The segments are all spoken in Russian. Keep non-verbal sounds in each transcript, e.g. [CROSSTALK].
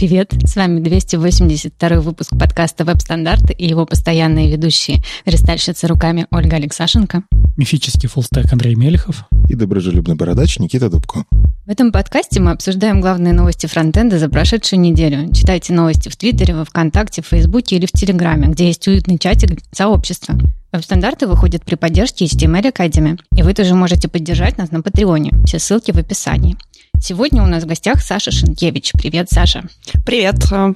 Привет, с вами 282 выпуск подкаста «Веб-стандарты» и его постоянные ведущие рестальщица руками Ольга Алексашенко, мифический фуллстек Андрей Мелехов и доброжелюбный бородач Никита Дубко. В этом подкасте мы обсуждаем главные новости фронтенда за прошедшую неделю. Читайте новости в Твиттере, во Вконтакте, в Фейсбуке или в Телеграме, где есть уютный чатик сообщества. Веб-стандарты выходят при поддержке HTML Academy, и вы тоже можете поддержать нас на Патреоне. Все ссылки в описании. Сегодня у нас в гостях Саша Шенкевич. Привет, Саша. Привет. А,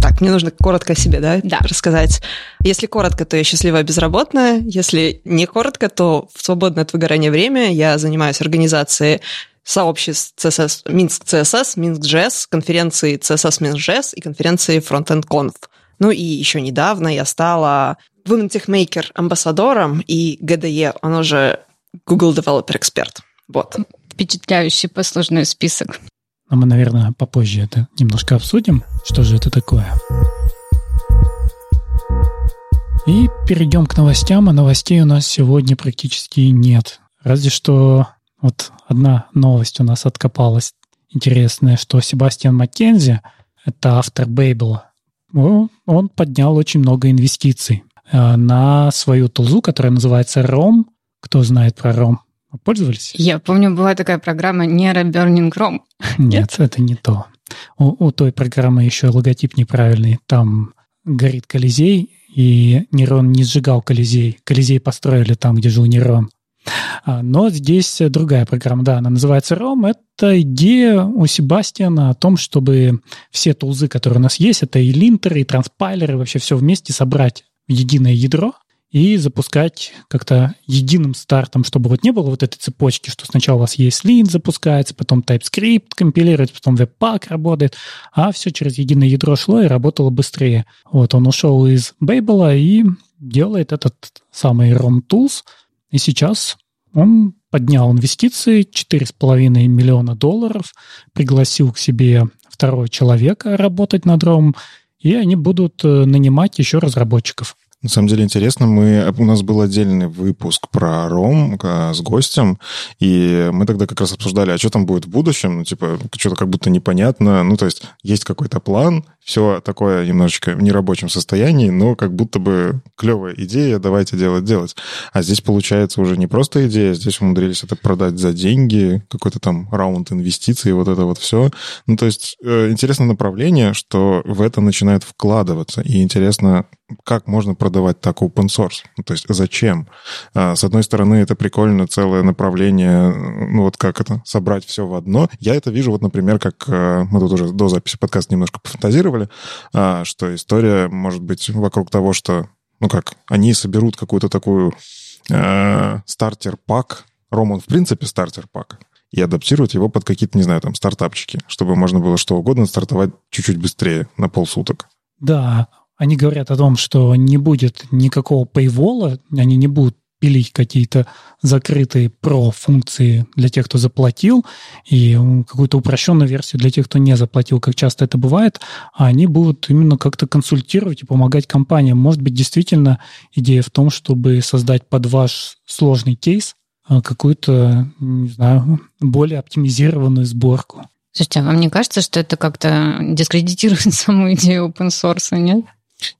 так, мне нужно коротко о себе, да, да. рассказать. Если коротко, то я счастливая безработная. Если не коротко, то в свободное от выгорания время я занимаюсь организацией сообществ CSS, Минск CSS, Минск JS, конференции CSS Минск JS и конференции Frontend Conf. Ну и еще недавно я стала Women Tech Maker амбассадором и GDE, оно же Google Developer Expert. Вот впечатляющий послужной список. Но мы, наверное, попозже это немножко обсудим, что же это такое. И перейдем к новостям, а новостей у нас сегодня практически нет. Разве что вот одна новость у нас откопалась интересная, что Себастьян Маккензи, это автор Бейбла, он поднял очень много инвестиций э, на свою тулзу, которая называется ROM. Кто знает про ROM? Пользовались? Я помню, была такая программа Nero Burning Chrome. Нет, это не то. У, у той программы еще логотип неправильный. Там горит Колизей, и Нейрон не сжигал Колизей. Колизей построили там, где жил Нейрон. А, но здесь другая программа, да, она называется ROM. Это идея у Себастьяна о том, чтобы все тулзы, которые у нас есть, это и линтеры, и транспайлеры, вообще все вместе собрать в единое ядро, и запускать как-то единым стартом, чтобы вот не было вот этой цепочки, что сначала у вас есть ESLint запускается, потом TypeScript компилирует, потом Webpack работает, а все через единое ядро шло и работало быстрее. Вот он ушел из Babel и делает этот самый ROM Tools, и сейчас он поднял инвестиции 4,5 миллиона долларов, пригласил к себе второго человека работать над ROM, и они будут э, нанимать еще разработчиков. На самом деле интересно, мы, у нас был отдельный выпуск про Ром а, с гостем, и мы тогда как раз обсуждали, а что там будет в будущем, ну, типа, что-то как будто непонятно, ну, то есть есть какой-то план, все такое немножечко в нерабочем состоянии, но как будто бы клевая идея, давайте делать, делать. А здесь получается уже не просто идея, здесь умудрились это продать за деньги, какой-то там раунд инвестиций, вот это вот все. Ну, то есть э, интересное направление, что в это начинает вкладываться, и интересно, как можно продавать так open source? Ну, то есть зачем? А, с одной стороны, это прикольно, целое направление, ну вот как это, собрать все в одно. Я это вижу, вот, например, как э, мы тут уже до записи подкаста немножко пофантазировали, а, что история может быть вокруг того, что, ну как, они соберут какую-то такую э, стартер-пак, Роман, в принципе, стартер-пак, и адаптируют его под какие-то, не знаю, там, стартапчики, чтобы можно было что угодно стартовать чуть-чуть быстрее, на полсуток. Да, они говорят о том, что не будет никакого пейвола, они не будут пилить какие-то закрытые про-функции для тех, кто заплатил, и какую-то упрощенную версию для тех, кто не заплатил, как часто это бывает, а они будут именно как-то консультировать и помогать компаниям. Может быть, действительно идея в том, чтобы создать под ваш сложный кейс а, какую-то, не знаю, более оптимизированную сборку. Слушайте, а вам не кажется, что это как-то дискредитирует [LAUGHS] саму идею open source, нет?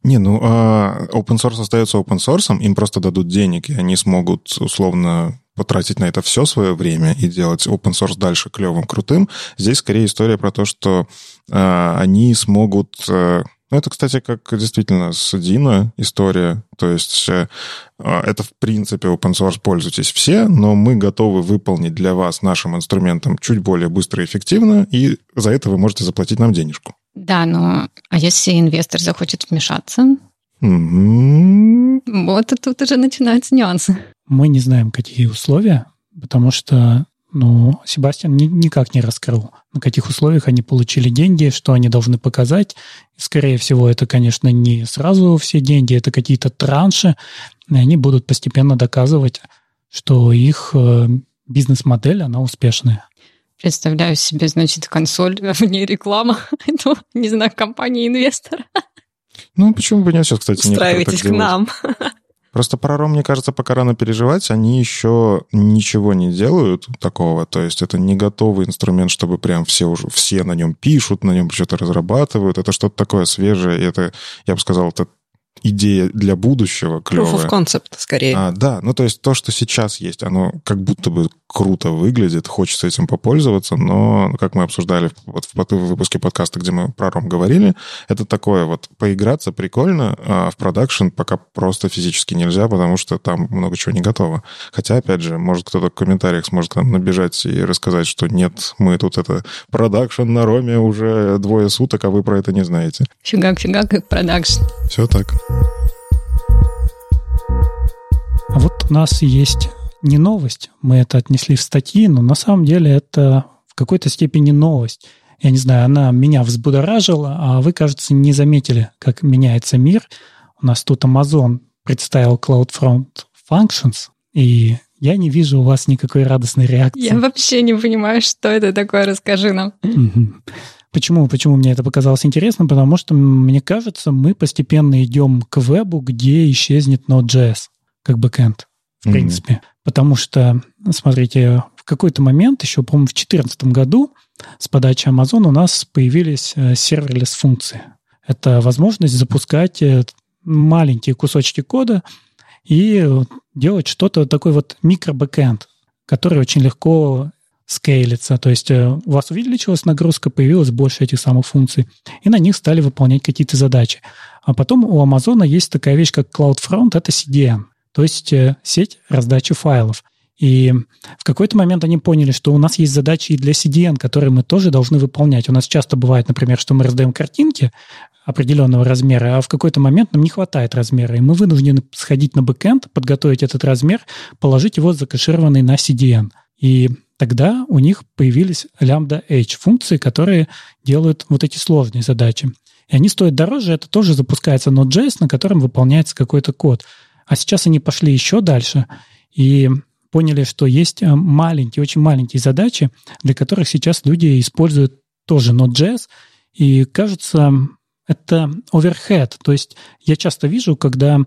Не, ну, а open source остается open source, им просто дадут денег, и они смогут условно потратить на это все свое время и делать open source дальше клевым, крутым. Здесь скорее история про то, что э, они смогут... Э, ну, это, кстати, как действительно с Dino история. То есть э, это, в принципе, open source пользуйтесь все, но мы готовы выполнить для вас нашим инструментом чуть более быстро и эффективно, и за это вы можете заплатить нам денежку. Да, но а если инвестор захочет вмешаться? Mm-hmm. Вот и тут уже начинаются нюансы. Мы не знаем, какие условия, потому что ну, Себастьян ни, никак не раскрыл, на каких условиях они получили деньги, что они должны показать. Скорее всего, это, конечно, не сразу все деньги, это какие-то транши, и они будут постепенно доказывать, что их э, бизнес-модель, она успешная. Представляю себе, значит, консоль, [LAUGHS] в ней реклама, [LAUGHS] не знаю, компании-инвестора. Ну, почему бы нет сейчас, кстати, Устраивайтесь к нам. Просто про ROM, мне кажется, пока рано переживать, они еще ничего не делают такого, то есть это не готовый инструмент, чтобы прям все уже, все на нем пишут, на нем что-то разрабатывают, это что-то такое свежее, и это, я бы сказал, это идея для будущего клевая. Proof of concept, скорее. А, да, ну то есть то, что сейчас есть, оно как будто бы круто выглядит, хочется этим попользоваться, но, как мы обсуждали вот в выпуске подкаста, где мы про ром говорили, это такое вот поиграться прикольно, а в продакшн пока просто физически нельзя, потому что там много чего не готово. Хотя, опять же, может кто-то в комментариях сможет к нам набежать и рассказать, что нет, мы тут это продакшн на Rome уже двое суток, а вы про это не знаете. Фигак-фигак и продакшн. Все так. А вот у нас есть не новость, мы это отнесли в статьи, но на самом деле это в какой-то степени новость. Я не знаю, она меня взбудоражила, а вы, кажется, не заметили, как меняется мир. У нас тут Amazon представил CloudFront Functions, и я не вижу у вас никакой радостной реакции. Я вообще не понимаю, что это такое, расскажи нам. Почему? Почему мне это показалось интересным? Потому что, мне кажется, мы постепенно идем к вебу, где исчезнет Node.js как бэкэнд, в mm-hmm. принципе. Потому что, смотрите, в какой-то момент, еще, по-моему, в 2014 году с подачи Amazon у нас появились э, serverless функции. Это возможность запускать э, маленькие кусочки кода и делать что-то такой вот микро-бэкэнд, который очень легко скейлится. То есть э, у вас увеличилась нагрузка, появилось больше этих самых функций, и на них стали выполнять какие-то задачи. А потом у Amazon есть такая вещь, как CloudFront, это CDN то есть э, сеть раздачи файлов. И в какой-то момент они поняли, что у нас есть задачи и для CDN, которые мы тоже должны выполнять. У нас часто бывает, например, что мы раздаем картинки определенного размера, а в какой-то момент нам не хватает размера, и мы вынуждены сходить на бэкэнд, подготовить этот размер, положить его закэшированный на CDN. И тогда у них появились lambda H функции, которые делают вот эти сложные задачи. И они стоят дороже, это тоже запускается Node.js, на котором выполняется какой-то код. А сейчас они пошли еще дальше и поняли, что есть э, маленькие, очень маленькие задачи, для которых сейчас люди используют тоже Node.js, и кажется, это overhead. То есть я часто вижу, когда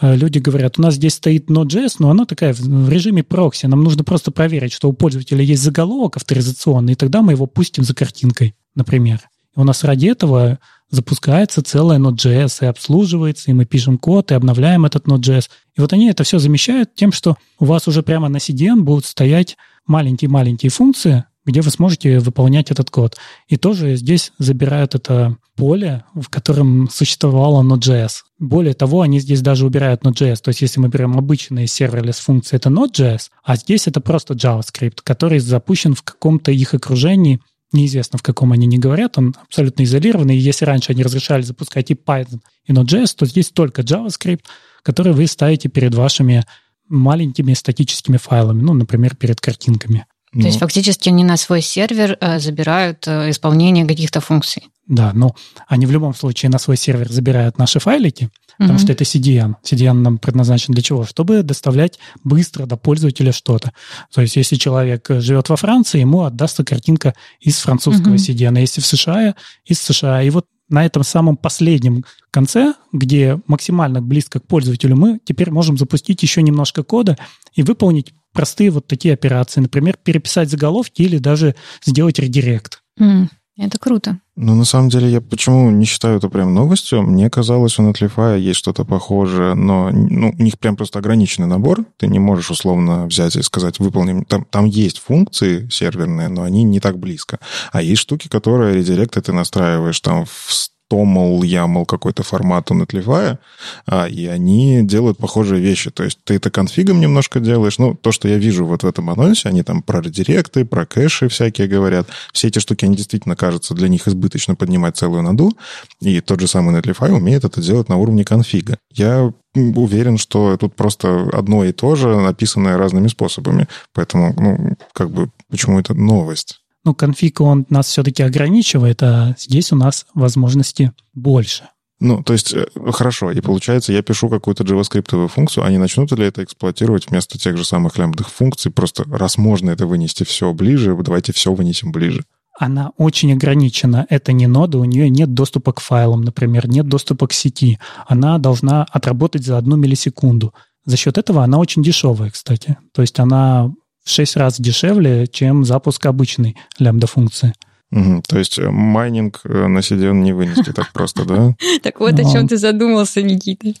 э, люди говорят, у нас здесь стоит Node.js, но она такая в режиме прокси. Нам нужно просто проверить, что у пользователя есть заголовок авторизационный, и тогда мы его пустим за картинкой, например. И у нас ради этого запускается целая Node.js и обслуживается, и мы пишем код, и обновляем этот Node.js. И вот они это все замещают тем, что у вас уже прямо на CDN будут стоять маленькие-маленькие функции, где вы сможете выполнять этот код. И тоже здесь забирают это поле, в котором существовало Node.js. Более того, они здесь даже убирают Node.js. То есть если мы берем обычные serverless функции, это Node.js, а здесь это просто JavaScript, который запущен в каком-то их окружении, неизвестно, в каком они не говорят, он абсолютно изолированный. И если раньше они разрешали запускать и Python, и Node.js, то здесь только JavaScript, который вы ставите перед вашими маленькими статическими файлами, ну, например, перед картинками. То ну, есть фактически они на свой сервер э, забирают э, исполнение каких-то функций. Да, но они в любом случае на свой сервер забирают наши файлики, потому mm-hmm. что это CDN. CDN нам предназначен для чего? Чтобы доставлять быстро до пользователя что-то. То есть если человек живет во Франции, ему отдастся картинка из французского mm-hmm. CDN, а если в США, из США. И вот на этом самом последнем конце, где максимально близко к пользователю, мы теперь можем запустить еще немножко кода и выполнить простые вот такие операции. Например, переписать заголовки или даже сделать редирект. Mm. Это круто. Ну, на самом деле, я почему не считаю это прям новостью? Мне казалось, у Netlify есть что-то похожее, но ну, у них прям просто ограниченный набор. Ты не можешь условно взять и сказать, выполним. Там, там есть функции серверные, но они не так близко. А есть штуки, которые редиректы ты настраиваешь там в Toml, YAML какой-то формат у Netlify, а, и они делают похожие вещи. То есть ты это конфигом немножко делаешь. Ну, то, что я вижу вот в этом анонсе, они там про редиректы, про кэши всякие говорят. Все эти штуки, они действительно кажутся для них избыточно поднимать целую наду. И тот же самый Netlify умеет это делать на уровне конфига. Я уверен, что тут просто одно и то же, написанное разными способами. Поэтому, ну, как бы, почему это новость? Ну, конфиг, он нас все-таки ограничивает, а здесь у нас возможности больше. Ну, то есть, э, хорошо, и получается, я пишу какую-то JavaScript функцию, они начнут ли это эксплуатировать вместо тех же самых лямбдных функций? Просто раз можно это вынести все ближе, давайте все вынесем ближе. Она очень ограничена. Это не нода, у нее нет доступа к файлам, например, нет доступа к сети. Она должна отработать за одну миллисекунду. За счет этого она очень дешевая, кстати. То есть она в 6 раз дешевле, чем запуск обычной лямбда-функции. Угу. То есть э, майнинг э, на CDN не вынести так просто, да? [LAUGHS] Так вот, о чем ты задумался, Никита.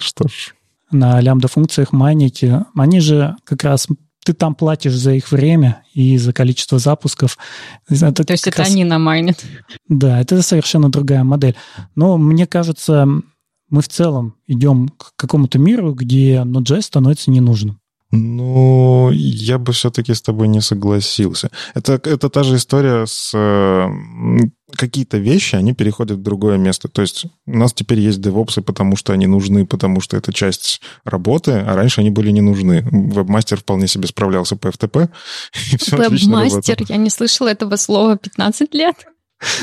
Что ж. На лямбда-функциях майнить, э, они же как раз ты там платишь за их время и за количество запусков. Это То есть это раз... они намайнят. Да, это совершенно другая модель. Но мне кажется, мы в целом идем к какому-то миру, где Node.js становится ненужным. Ну, я бы все-таки с тобой не согласился. Это, это та же история с... Какие-то вещи, они переходят в другое место. То есть у нас теперь есть девопсы, потому что они нужны, потому что это часть работы, а раньше они были не нужны. Вебмастер вполне себе справлялся по FTP. [LAUGHS] Вебмастер? Я не слышала этого слова 15 лет.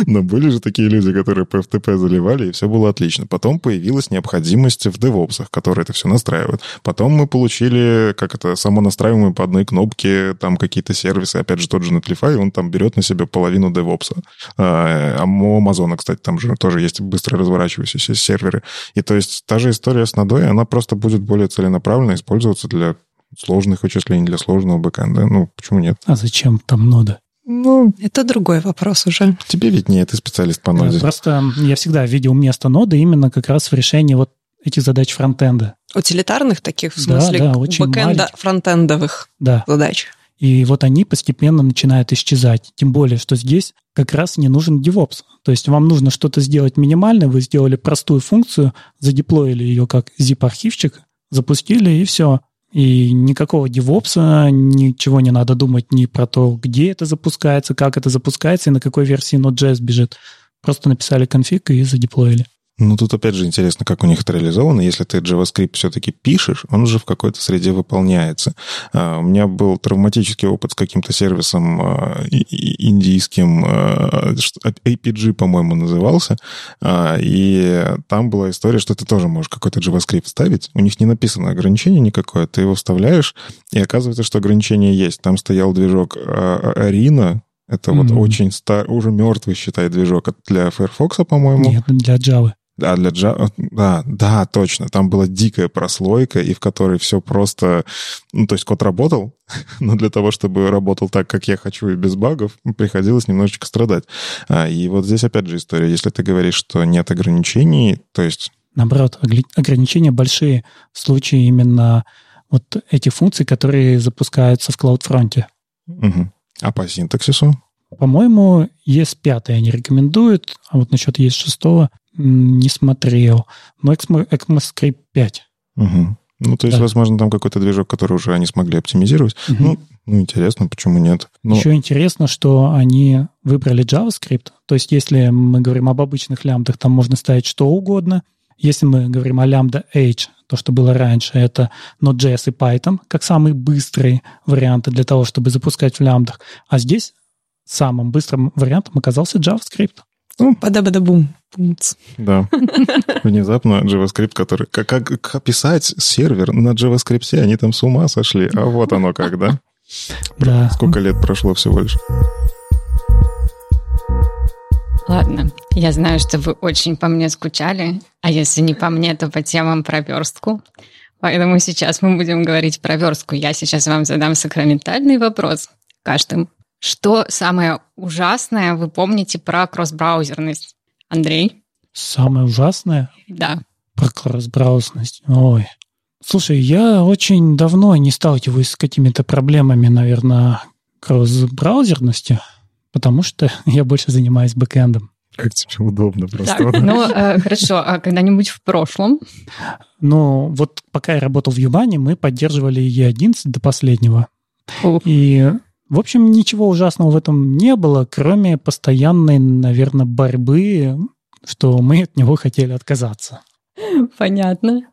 Но были же такие люди, которые по FTP заливали, и все было отлично. Потом появилась необходимость в DevOps, которые это все настраивают. Потом мы получили, как это, самонастраиваемые по одной кнопке, там какие-то сервисы, опять же, тот же Netlify, он там берет на себя половину DevOps. А, у Amazon, кстати, там же тоже есть быстро разворачивающиеся серверы. И то есть та же история с Node, она просто будет более целенаправленно использоваться для сложных вычислений, для сложного бэкэнда. Ну, почему нет? А зачем там нода? Ну, это другой вопрос уже. Тебе виднее, ты специалист по ноде. Просто я всегда видел место ноды именно как раз в решении вот этих задач фронтенда. Утилитарных таких, в смысле, да, да, очень бэкэнда, фронтендовых да. задач. И вот они постепенно начинают исчезать. Тем более, что здесь как раз не нужен DevOps. То есть вам нужно что-то сделать минимальное, вы сделали простую функцию, задеплоили ее как zip-архивчик, запустили, и все. И никакого девопса, ничего не надо думать ни про то, где это запускается, как это запускается и на какой версии Node.js бежит. Просто написали конфиг и задеплоили. Ну, тут опять же интересно, как у них это реализовано. Если ты JavaScript все-таки пишешь, он уже в какой-то среде выполняется. Uh, у меня был травматический опыт с каким-то сервисом uh, индийским, uh, APG, по-моему, назывался, и там была история, что ты тоже можешь какой-то JavaScript ставить. У них не написано ограничение никакое, ты его вставляешь, и оказывается, что ограничение есть. Там стоял движок Arena, это mm-hmm. вот очень стар, уже мертвый, считай, движок для Firefox, по-моему. Нет, для Java. Да, для Java, да, да, точно. Там была дикая прослойка, и в которой все просто... Ну, то есть код работал, [LAUGHS] но для того, чтобы работал так, как я хочу, и без багов, приходилось немножечко страдать. А, и вот здесь опять же история. Если ты говоришь, что нет ограничений, то есть... Наоборот, ограничения большие в случае именно вот этих функций, которые запускаются в CloudFront. Угу. А по синтаксису? По-моему, ES5 они рекомендуют, а вот насчет ES6 не смотрел. Но ECMAScript 5. Угу. Ну, то есть, да. возможно, там какой-то движок, который уже они смогли оптимизировать. Угу. Ну, ну, интересно, почему нет? Но... Еще интересно, что они выбрали JavaScript. То есть, если мы говорим об обычных лямбдах, там можно ставить что угодно. Если мы говорим о лямбда H, то, что было раньше, это Node.js и Python, как самые быстрые варианты для того, чтобы запускать в лямбдах. А здесь самым быстрым вариантом оказался JavaScript. Бада-бада-бум. Да. [LAUGHS] Внезапно JavaScript, который... Как, как описать сервер на JavaScript? Они там с ума сошли. А вот оно как, да? Да. Сколько лет прошло всего лишь? Ладно, я знаю, что вы очень по мне скучали, а если не по мне, то по темам про верстку. Поэтому сейчас мы будем говорить про верстку. Я сейчас вам задам сакраментальный вопрос каждым. Что самое ужасное вы помните про кросс-браузерность? Андрей? Самое ужасное? Да. Про кросс-браузерность? Ой. Слушай, я очень давно не сталкиваюсь с какими-то проблемами, наверное, кросс-браузерности потому что [LAUGHS] я больше занимаюсь бэкэндом. Как тебе удобно просто. Так, ну, э, хорошо, а когда-нибудь в прошлом? Ну, вот пока я работал в Юбане, мы поддерживали E11 до последнего. Ух. И, в общем, ничего ужасного в этом не было, кроме постоянной, наверное, борьбы, что мы от него хотели отказаться. Понятно.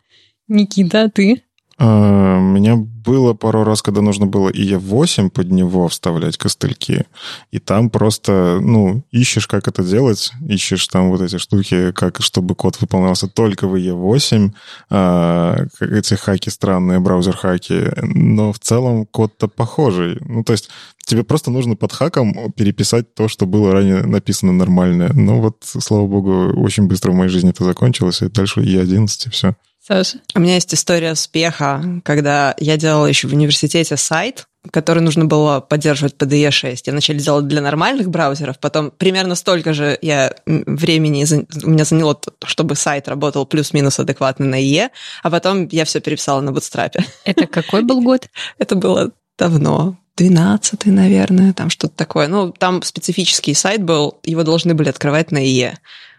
Никита, а ты? А, у меня было пару раз, когда нужно было и E8 под него вставлять костыльки, и там просто, ну, ищешь, как это делать, ищешь там вот эти штуки, как, чтобы код выполнялся только в E8, а, эти хаки странные, браузер-хаки, но в целом код-то похожий. Ну, то есть тебе просто нужно под хаком переписать то, что было ранее написано нормально. Но вот, слава богу, очень быстро в моей жизни это закончилось, и дальше E11, и все. Саша? У меня есть история успеха, когда я делала еще в университете сайт, который нужно было поддерживать PDE 6. Я начали делать для нормальных браузеров, потом примерно столько же я времени у меня заняло, чтобы сайт работал плюс-минус адекватно на IE, а потом я все переписала на Bootstrap. Это какой был год? [LAUGHS] Это было давно, 12 наверное, там что-то такое. Ну, там специфический сайт был, его должны были открывать на IE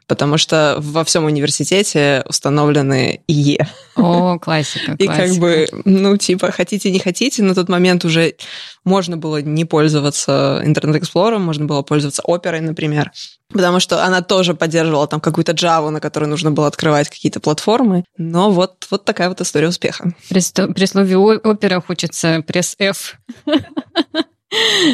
потому что во всем университете установлены IE. О, классика, классика. И как бы, ну, типа, хотите, не хотите, на тот момент уже можно было не пользоваться Internet Explorer ом, можно было пользоваться оперой, например, потому что она тоже поддерживала там какую-то Java, на которой нужно было открывать какие-то платформы. Но вот, вот такая вот история успеха. При, при слове опера хочется press F. [LAUGHS]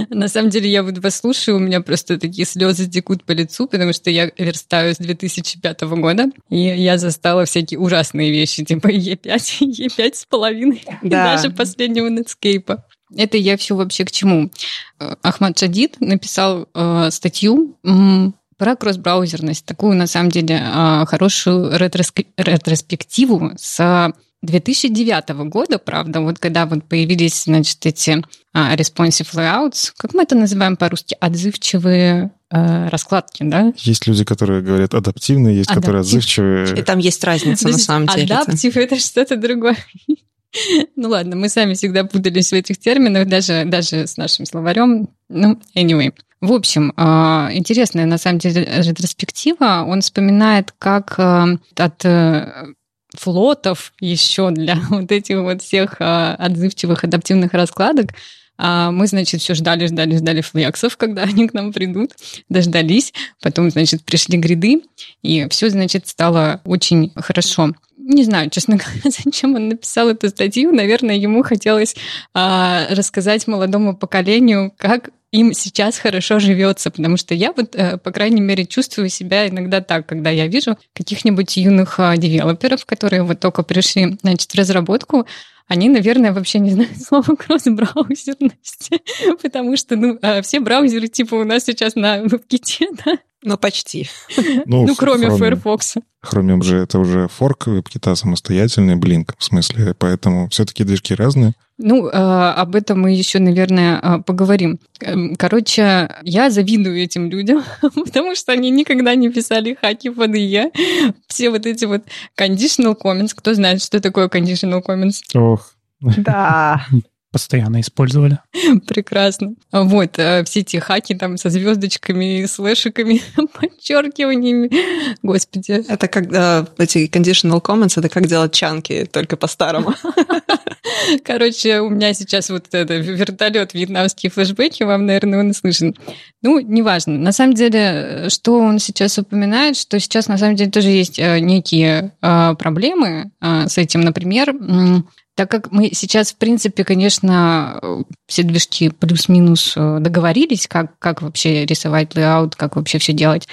На самом деле, я вот вас слушаю, у меня просто такие слезы текут по лицу, потому что я верстаю с 2005 года, и я застала всякие ужасные вещи, типа IE5, IE5 [LAUGHS] с половиной, да. даже последнего Netscape. Это я все вообще к чему? Э, Ахмад Шадид написал э, статью про кросс-браузерность, такую, на самом деле, э, хорошую ретроспективу с 2009 года, правда, вот когда вот появились, значит, эти а, responsive layouts, как мы это называем по-русски, отзывчивые э, раскладки, да? Есть люди, которые говорят адаптивные, есть Адаптив. которые отзывчивые. И там есть разница на самом деле. Адаптив — это что-то другое. [LAUGHS] Ну ладно, мы сами всегда путались в этих терминах, даже, даже с нашим словарем. Ну, anyway. В общем, а, интересная на самом деле ретроспектива. Он вспоминает, как э, от э, флотов еще для [LAUGHS] вот этих вот всех а, отзывчивых адаптивных раскладок. А мы, значит, все ждали, ждали, ждали флексов, когда [LAUGHS] они к нам придут, дождались, потом, значит, пришли гряды, и все, значит, стало очень хорошо. Не знаю, честно [LAUGHS] говоря, зачем он написал эту статью. Наверное, ему хотелось а, рассказать молодому поколению, как им сейчас хорошо живется, потому что я вот, э, по крайней мере, чувствую себя иногда так, когда я вижу каких-нибудь юных а, девелоперов, которые вот только пришли, значит, в разработку, они, наверное, вообще не знают [LAUGHS] слова кросс-браузерности, [LAUGHS] потому что, ну, а, все браузеры, типа, у нас сейчас на WebKit, [LAUGHS] да? Ну, почти. [LAUGHS] Ну, ну кроме Chromium. Firefox. Chromium же это уже форк WebKit самостоятельный, Blink, в смысле, поэтому все-таки движки разные. Ну, а, об этом мы еще, наверное, а, поговорим. Эм, короче, я завидую этим людям, [LAUGHS] потому что они никогда не писали хаки под IE. Все вот эти вот conditional comments. Кто знает, что такое conditional comments? Ох. Да. [LAUGHS] Постоянно использовали. [LAUGHS] Прекрасно. Вот, э, все эти хаки там со звездочками, слэшиками, [LAUGHS] подчеркиваниями. Господи. Это когда эти conditional comments, это как делать чанки, только по-старому. [LAUGHS] Короче, у меня сейчас вот это вертолет, вьетнамские флешбеки, вам, наверное, он слышен. Ну, неважно. На самом деле, что он сейчас упоминает, что сейчас, на самом деле, тоже есть э, некие э, проблемы э, с этим. Например, так как мы сейчас, в принципе, конечно, все движки плюс-минус договорились, как, как вообще рисовать layout, как вообще все делать,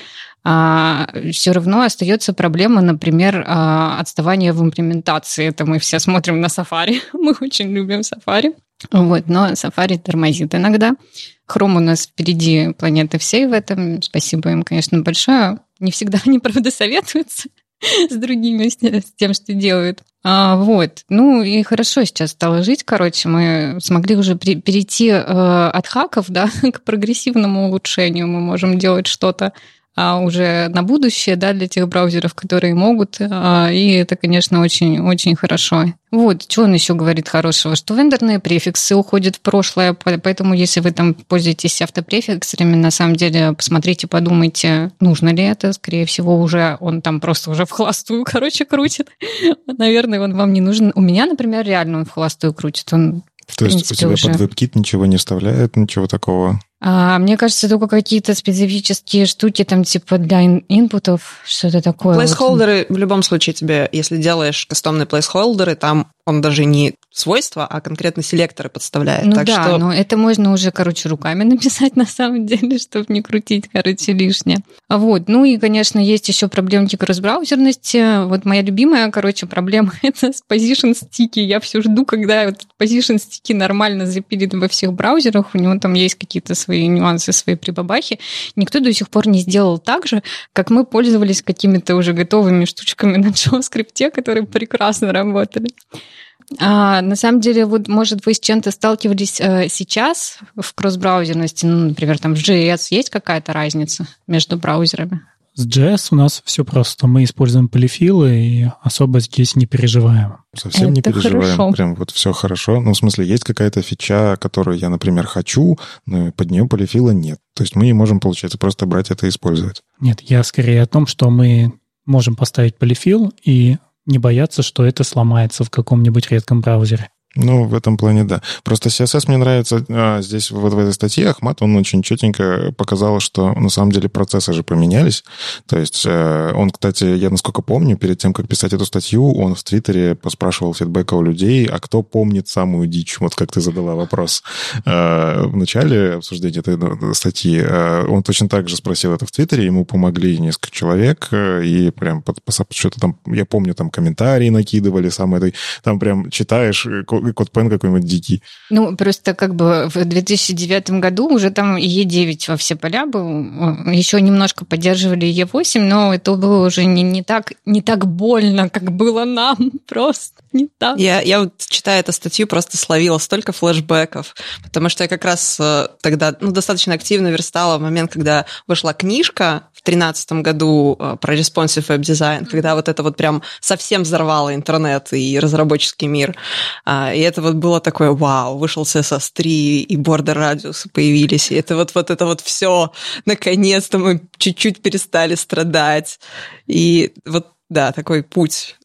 а, все равно остается проблема, например, а, отставания в имплементации. Это мы все смотрим на Safari. [LAUGHS] мы очень любим Safari. Вот, но Safari тормозит иногда. Chrome у нас впереди планеты всей в этом. Спасибо им, конечно, большое. Не всегда [LAUGHS] они, правда, советуются [LAUGHS] с другими, с тем, что делают. А, вот. Ну и хорошо сейчас стало жить. Короче, мы смогли уже при, перейти э, от хаков да, [LAUGHS] к прогрессивному улучшению. Мы можем делать что-то а уже на будущее, да, для тех браузеров, которые могут, а, и это, конечно, очень-очень хорошо. Вот, что он еще говорит хорошего, что вендорные префиксы уходят в прошлое, поэтому если вы там пользуетесь автопрефиксами, на самом деле посмотрите, подумайте, нужно ли это, скорее всего, уже он там просто уже в холостую, [LAUGHS] короче, крутит. Наверное, он вам не нужен. У меня, например, реально он в холостую крутит, он то есть у тебя уже... под WebKit ничего не вставляет, ничего такого? А, мне кажется, только какие-то специфические штуки, там, типа для инпутов, что-то такое. Плейсхолдеры, в любом случае, тебе, если делаешь кастомные плейсхолдеры, там он даже не свойства, а конкретно селекторы подставляет. Ну так да, что... но это можно уже, короче, руками [LAUGHS] написать на самом деле, чтобы не крутить, короче, лишнее. Вот. Ну и, конечно, есть еще проблемки кросс-браузерности. Вот моя любимая, короче, проблема [LAUGHS] — это с position стики. Я все жду, когда этот position стики нормально запилит во всех браузерах. У него там есть какие-то свои свои нюансы, свои прибабахи. Никто до сих пор не сделал так же, как мы пользовались какими-то уже готовыми штучками на JavaScript, которые прекрасно работали. А, на самом деле, вот, может, вы с чем-то сталкивались э, сейчас в кросс-браузерности? Ну, например, там в JS есть какая-то разница между браузерами? С JS у нас все просто. Мы используем полифилы и особо здесь не переживаем. Совсем Это не переживаем. хорошо. Прям вот все хорошо. Ну, в смысле, есть какая-то фича, которую я, например, хочу, но под нее полифила нет. То есть мы не можем, получается, просто брать это и использовать. Нет, я скорее о том, что мы можем поставить полифил и не бояться, что это сломается в каком-нибудь редком браузере. Ну, в этом плане, да. Просто CSS мне нравится а, здесь, вот в этой статье, Ахмат, он очень четенько показал, что на самом деле процессы же поменялись. То есть э, он, кстати, я насколько помню, перед тем, как писать эту статью, он в Твиттере поспрашивал фидбэка у людей, а кто помнит самую дичь, вот как ты задала вопрос э, в начале обсуждения этой ну, статьи. Э, Он точно так же спросил это в Твиттере, ему помогли несколько человек, э, и прям под- по- что-то там, я помню, там комментарии накидывали, самое это, там прям читаешь, э, код Пен какой-нибудь дикий. Ну, просто как бы в 2009 году уже там Е9 во все поля был. Еще немножко поддерживали Е8, но это было уже не, не, так, не так больно, как было нам. [LAUGHS] Просто не так. Я, я вот, читая эту статью, просто словила столько флешбеков, потому что я как раз э, тогда ну, достаточно активно верстала в момент, когда вышла книжка в 2013 году э, про responsive web design, когда вот это вот прям совсем взорвало интернет и разработческий мир. И это вот было такое, вау, вышел CSS 3, и бордер радиусы появились, и это вот, вот это вот все, наконец-то мы чуть-чуть перестали страдать. И вот, да, такой путь.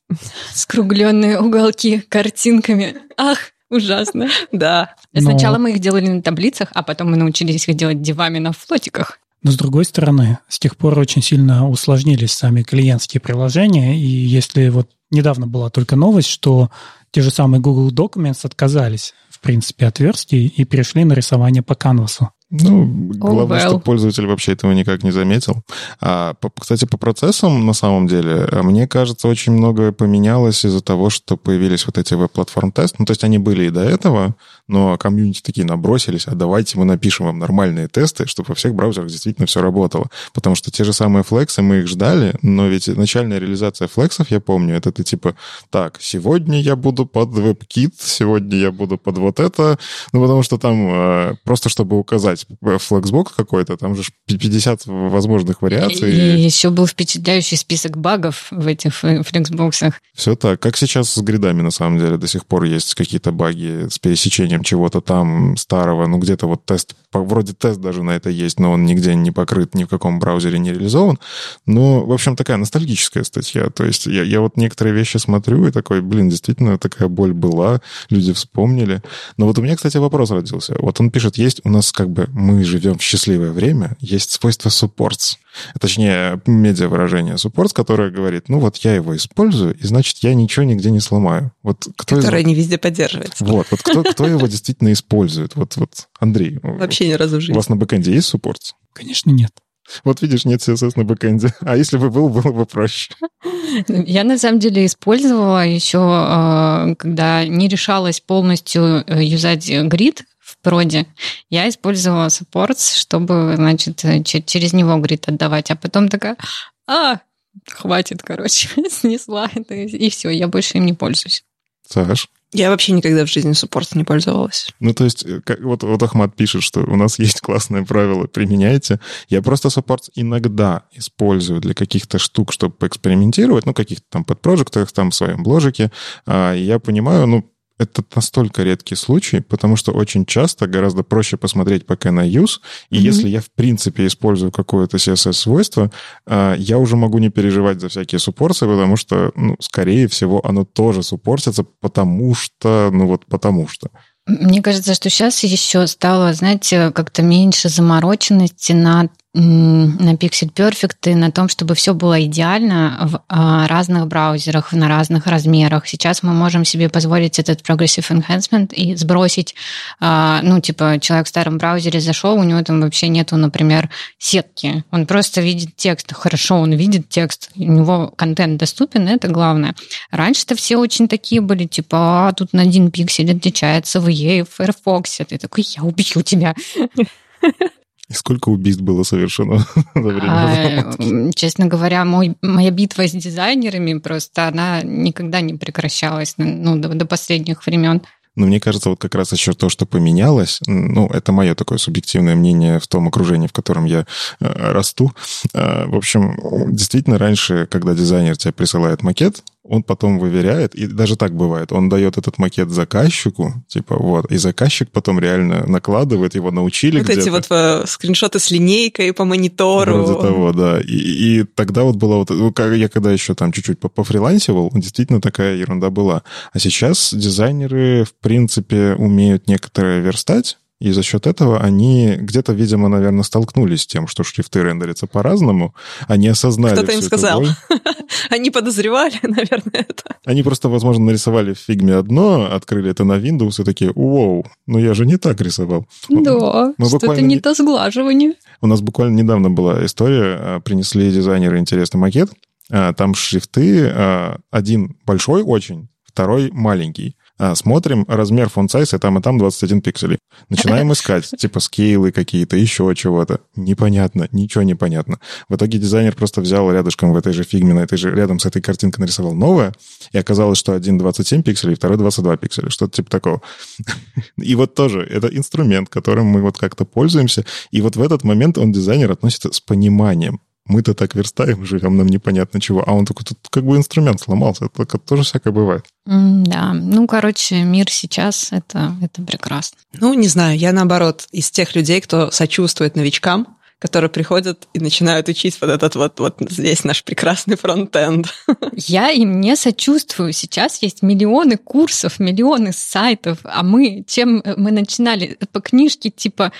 Скругленные уголки картинками. Ах, ужасно. Да. Но- Сначала мы их делали на таблицах, а потом мы научились их делать дивами на флотиках. Но с другой стороны, с тех пор очень сильно усложнились сами клиентские приложения, и если вот недавно была только новость, что те же самые Google Documents отказались, в принципе, от верстки и перешли на рисование по канвасу. Ну, главное, well. что пользователь вообще этого никак не заметил. А, по- кстати, по процессам, на самом деле, а, мне кажется, очень многое поменялось из-за того, что появились вот эти веб-платформ-тесты. Ну, то есть они были и до этого, но комьюнити такие набросились, а давайте мы напишем вам нормальные тесты, чтобы во всех браузерах действительно все работало. Потому что те же самые флексы, мы их ждали, но ведь начальная реализация флексов, я помню, это ты типа, так, сегодня я буду под WebKit, сегодня я буду под вот это, ну, потому что там э, просто чтобы указать э, флексбокс какой-то, там же ж 50 возможных вариаций. И еще был впечатляющий список багов в этих флексбоксах. Все так. Как сейчас с гридами, на самом деле, до сих пор есть какие-то баги с пересечением чего-то там старого. Ну, где-то вот тест, вроде тест даже на это есть, но он нигде не покрыт, ни в каком браузере не реализован. Ну, в общем, такая ностальгическая статья. То есть я, я вот некоторые вещи смотрю и такой, блин, действительно такая боль была, люди вспомнили. Но вот у меня, кстати, вопрос родился. Вот он пишет, есть у нас как бы, мы живем в счастливое время, есть свойство supports. Точнее, медиа выражение supports, которое говорит, ну вот я его использую, и значит я ничего нигде не сломаю. Вот кто из- Которая не везде поддерживается. Вот, вот кто, кто его [LAUGHS] действительно использует? Вот, вот, Андрей, Вообще ни разу в у жизни. вас на бэкэнде есть supports? Конечно, нет. Вот видишь, нет CSS на бэкэнде. А если бы был, было бы проще. [LAUGHS] Я на самом деле использовала еще, э, когда не решалась полностью э, юзать грид в проде, я использовала supports, чтобы, значит, э, че- через него грид отдавать, а потом такая, а, хватит, короче, [LAUGHS] снесла это, и все, я больше им не пользуюсь. Саш? Я вообще никогда в жизни суппортом не пользовалась. Ну, то есть, э, как- вот, вот Ахмат пишет, что у нас [LAUGHS] есть классное правило, применяйте. Я просто supports иногда использую для каких-то штук, чтобы поэкспериментировать, ну, каких-то там подпрожектах, там в своем бложике. А, я понимаю, ну, это настолько редкий случай, потому что очень часто гораздо проще посмотреть пока на use, и Мгм. если я в принципе использую какое-то CSS-свойство, а, я уже могу не переживать за всякие суппорсы, потому что, ну, скорее всего, оно тоже суппортится, потому что, ну вот потому что. Мне кажется, что сейчас еще стало, знаете, как-то меньше замороченности на м, на Pixel Perfect и на том, чтобы все было идеально в а, разных браузерах, на разных размерах. Сейчас мы можем себе позволить этот progressive enhancement и сбросить, а, ну, типа, человек в старом браузере зашел, у него там вообще нету, например, сетки. Он просто видит текст. Хорошо, он видит текст, у него контент доступен, это главное. Раньше-то все очень такие были, типа, а, тут на один пиксель отличается в EA, в Firefox. Ты такой, я убью тебя. [LAUGHS] И сколько убийств было совершено [LAUGHS] за время А, честно говоря, мой, моя битва с дизайнерами просто она никогда не прекращалась ну, до, до последних времен. Но мне кажется, вот как раз еще то, что поменялось, ну, это мое такое субъективное мнение в том окружении, в котором я э, расту. Э, в общем, действительно, раньше, когда дизайнер тебе присылает макет, он потом выверяет, и даже так бывает, он дает этот макет заказчику, типа вот, и заказчик потом реально накладывает, его научили Вот эти вот э, скриншоты с линейкой по монитору. Вроде того, да. И, и тогда вот была вот... ну, Я когда еще там чуть-чуть по- пофрилансивал, действительно такая ерунда была. А сейчас дизайнеры, в принципе, умеют некоторые верстать, и за счет этого они где-то, видимо, наверное, столкнулись с тем, что шрифты рендерятся по-разному. Они осознали Кто-то им сказал. [LAUGHS] Они подозревали, [LAUGHS] наверное, это. Они просто, возможно, нарисовали в фигме одно, открыли это на Windows и такие, вау, ну я же не так рисовал. Да, мы что-то буквально не не- то сглаживание. У нас буквально недавно была история, а, принесли дизайнеры интересный макет, а, там шрифты, а, один большой очень, второй маленький. А, Смотрим, размер фон сайз, и там, и там 21 пикселей. Начинаем искать, [LAUGHS] типа скейлы какие-то, еще чего-то. Непонятно, ничего не понятно. В итоге дизайнер просто взял рядышком в этой же фигме, на этой же, рядом с этой картинкой нарисовал новое, и оказалось, что один 27 пикселей, второй 22 пикселя, что-то типа такого. [LAUGHS] И вот тоже, это инструмент, которым мы вот как-то пользуемся, и вот в этот момент он, дизайнер, относится с пониманием. Мы-то так верстаем, живем, нам непонятно чего. А он такой, тут как бы инструмент сломался. Это тоже всякое бывает. Да, ну, короче, мир сейчас это, это прекрасно. Ну, не знаю, я наоборот из тех людей, кто сочувствует новичкам, которые приходят и начинают учить вот этот вот, вот здесь наш прекрасный фронтенд. Я им не сочувствую. Сейчас есть миллионы курсов, миллионы сайтов, а мы, чем э, мы начинали? По книжке типа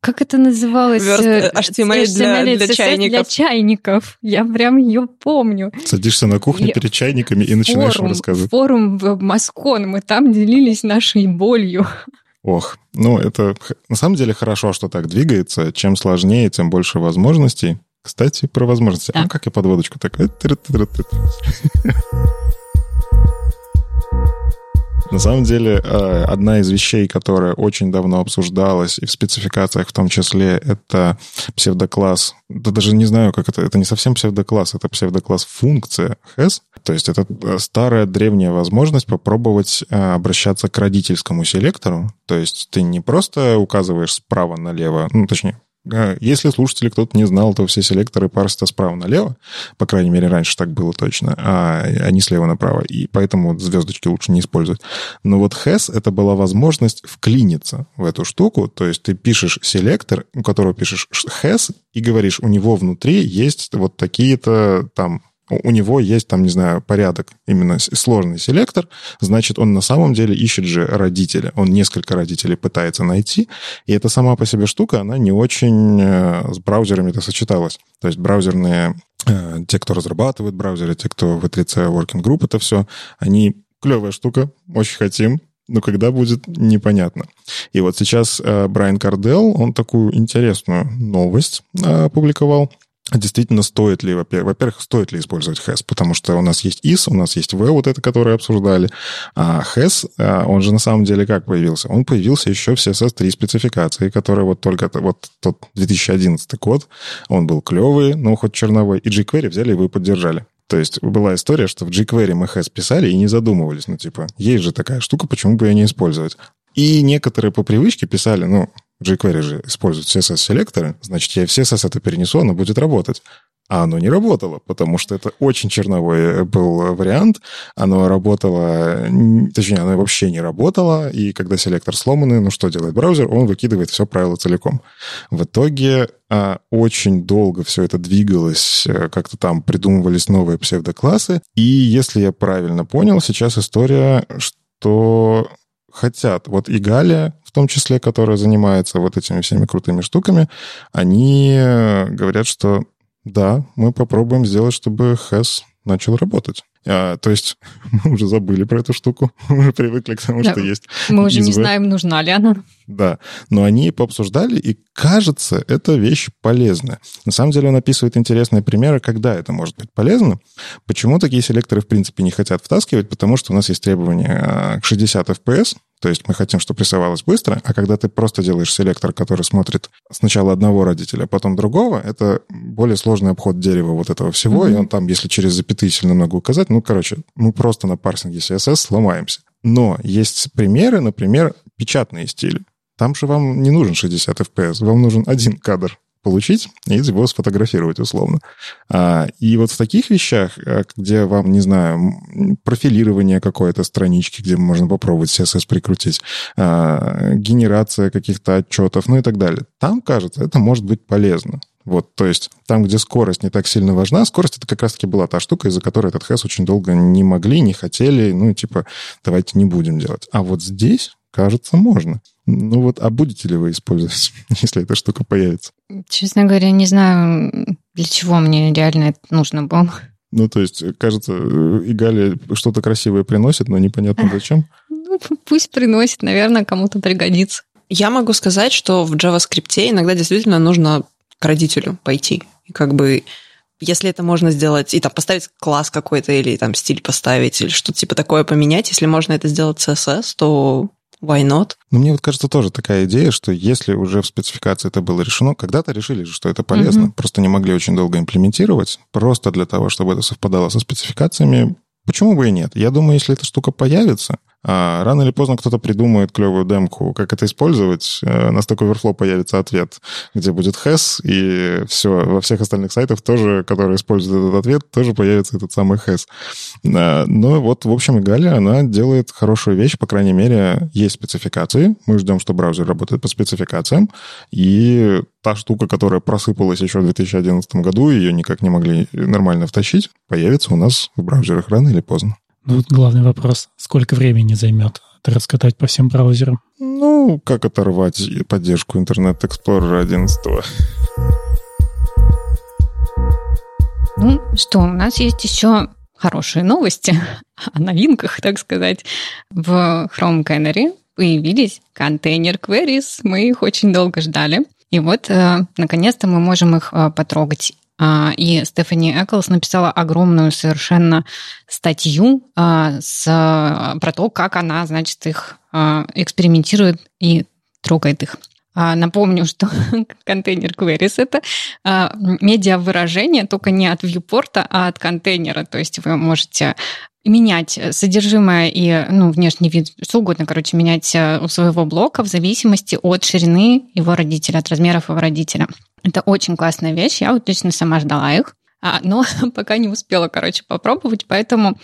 как это называлось? Верст- Э, HTML для- для CSS чайников. Для чайников. Я прям ее помню. Садишься на кухне перед чайниками и начинаешь им форум, рассказывать. форум в Москон, мы там делились нашей болью. Ох, ну это на самом деле хорошо, что так двигается. Чем сложнее, тем больше возможностей. Кстати, про возможности. Да. А как я подводочку так? На самом деле, э, одна из вещей, которая очень давно обсуждалась, и в спецификациях в том числе, это псевдокласс. Да даже не знаю, как это. Это не совсем псевдокласс, это псевдокласс функция has. То есть это э, старая древняя возможность попробовать э, обращаться к родительскому селектору. То есть ты не просто указываешь справа налево, ну, точнее, если слушатели кто-то не знал, то все селекторы парсятся справа налево, по крайней мере, раньше так было точно, а, а не слева направо. И поэтому звездочки лучше не использовать. Но вот has — это была возможность вклиниться в эту штуку. То есть ты пишешь селектор, у которого пишешь has, и говоришь, у него внутри есть вот такие-то там у него есть там, не знаю, порядок, именно сложный селектор, значит, он на самом деле ищет же родителя. Он несколько родителей пытается найти, и эта сама по себе штука, она не очень э, с браузерами-то сочеталась. То есть браузерные, э, те, кто разрабатывает браузеры, те, кто в E3C Working Group, это все, они клевая штука, очень хотим, но когда будет, непонятно. И вот сейчас э, Брайан Кардел, он такую интересную новость опубликовал. Действительно, стоит ли, во-пер- во-первых, стоит ли использовать HES, потому что у нас есть IS, у нас есть V, вот это, которое обсуждали, а HES, а, он же на самом деле как появился? Он появился еще в CSS3 спецификации, которая вот только вот тот 2011 год, он был клевый, но хоть черновой, и jQuery взяли и поддержали. То есть была история, что в jQuery мы HES писали и не задумывались, ну типа, есть же такая штука, почему бы ее не использовать? И некоторые по привычке писали, ну, jQuery же использует CSS-селекторы, значит, я в CSS это перенесу, оно будет работать. А оно не работало, потому что это очень черновой был вариант. Оно работало, точнее, оно вообще не работало, и когда селектор сломанный, ну что делает браузер? Он выкидывает все правило целиком. В итоге а, очень долго все это двигалось, э, как-то там придумывались новые псевдоклассы, и если я правильно понял, сейчас история, что хотят. Вот и Галя, в том числе, которая занимается вот этими всеми крутыми штуками, они говорят, что да, мы попробуем сделать, чтобы HES начал работать. А, то есть [LAUGHS] мы уже забыли про эту штуку, [LAUGHS] мы уже привыкли к тому, да. что есть. Мы уже не знаем, нужна ли она. Да, но они пообсуждали, и кажется, эта вещь полезная. На самом деле он описывает интересные примеры, когда это может быть полезно. Почему такие селекторы, в принципе, не хотят втаскивать? Потому что у нас есть требования а, к 60 FPS, то есть мы хотим, чтобы рисовалось быстро, а когда ты просто делаешь селектор, который смотрит сначала одного родителя, а потом другого, это более сложный обход дерева вот этого всего, mm-hmm. и он там, если через запятые сильно много указать, ну, короче, мы просто на парсинге CSS сломаемся. Но есть примеры, например, печатные стили. Там же вам не нужен 60 FPS, вам нужен один кадр получить и его сфотографировать условно. А, и вот в таких вещах, э, где вам, не знаю, профилирование какой-то странички, где можно попробовать CSS прикрутить, а, генерация каких-то отчетов, ну и так далее, там, кажется, это может быть полезно. Вот, то есть там, где скорость не так сильно важна, скорость это как раз-таки была та штука, из-за которой этот хэс очень долго не могли, не хотели, ну, типа, давайте не будем делать. А вот здесь, кажется, можно. Ну вот, а будете ли вы использовать, [LAUGHS] если эта штука появится? Честно говоря, не знаю, для чего мне реально это нужно было. Ну, то есть, кажется, и Галя что-то красивое приносит, но непонятно зачем. Ну, пусть приносит, наверное, кому-то пригодится. Я могу сказать, что в JavaScript иногда действительно нужно к родителю пойти. И как бы если это можно сделать, и там поставить класс какой-то, или там стиль поставить, или что-то типа такое поменять, если можно это сделать CSS, то Why not? Ну, мне вот кажется тоже такая идея, что если уже в спецификации это было решено, когда-то решили же, что это полезно, mm-hmm. просто не могли очень долго имплементировать, просто для того, чтобы это совпадало со спецификациями, почему бы и нет? Я думаю, если эта штука появится, а рано или поздно кто-то придумает клевую демку, как это использовать. Э, на Stack Overflow появится ответ, где будет has, и все, во всех остальных сайтах тоже, которые используют этот ответ, тоже появится этот самый has. Но вот, в общем, и Галя, она делает хорошую вещь, по крайней мере, есть спецификации. Мы ждем, что браузер работает по спецификациям, и та штука, которая просыпалась еще в 2011 году, ее никак не могли нормально втащить, появится у нас в браузерах рано или поздно. Ну, главный вопрос, сколько времени займет это раскатать по всем браузерам? Ну, как оторвать поддержку Internet Explorer 11? Ну, что, у нас есть еще хорошие новости [LAUGHS] о новинках, так сказать. В Chrome Canary появились контейнер queries. Мы их очень долго ждали. И вот, э, наконец-то, мы можем их э, потрогать и Стефани Эклс написала огромную совершенно статью а, с, про то, как она, значит, их а, экспериментирует и трогает их. Напомню, что [LAUGHS] контейнер queries — это медиа-выражение, только не от вьюпорта, а от контейнера. То есть вы можете менять содержимое и ну, внешний вид, что угодно, короче, менять у своего блока в зависимости от ширины его родителя, от размеров его родителя. Это очень классная вещь. Я вот лично сама ждала их, а, но [LAUGHS] пока не успела, короче, попробовать. Поэтому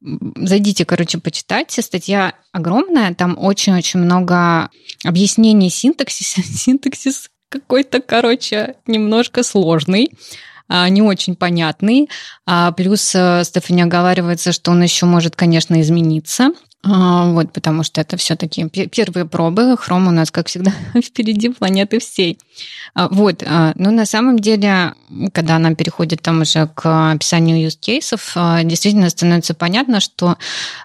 зайдите, короче, почитайте. Статья огромная, там очень-очень много объяснений синтаксиса. [LAUGHS] Синтаксис какой-то, короче, немножко сложный а, не очень понятный. А, плюс э, Стефани оговаривается, что он еще может, конечно, измениться. А, вот, потому что это все-таки первые пробы. Хром у нас, как всегда, [LAUGHS] впереди планеты всей. А, вот, а, но на самом деле, когда она переходит там уже к описанию use кейсов, действительно становится понятно, что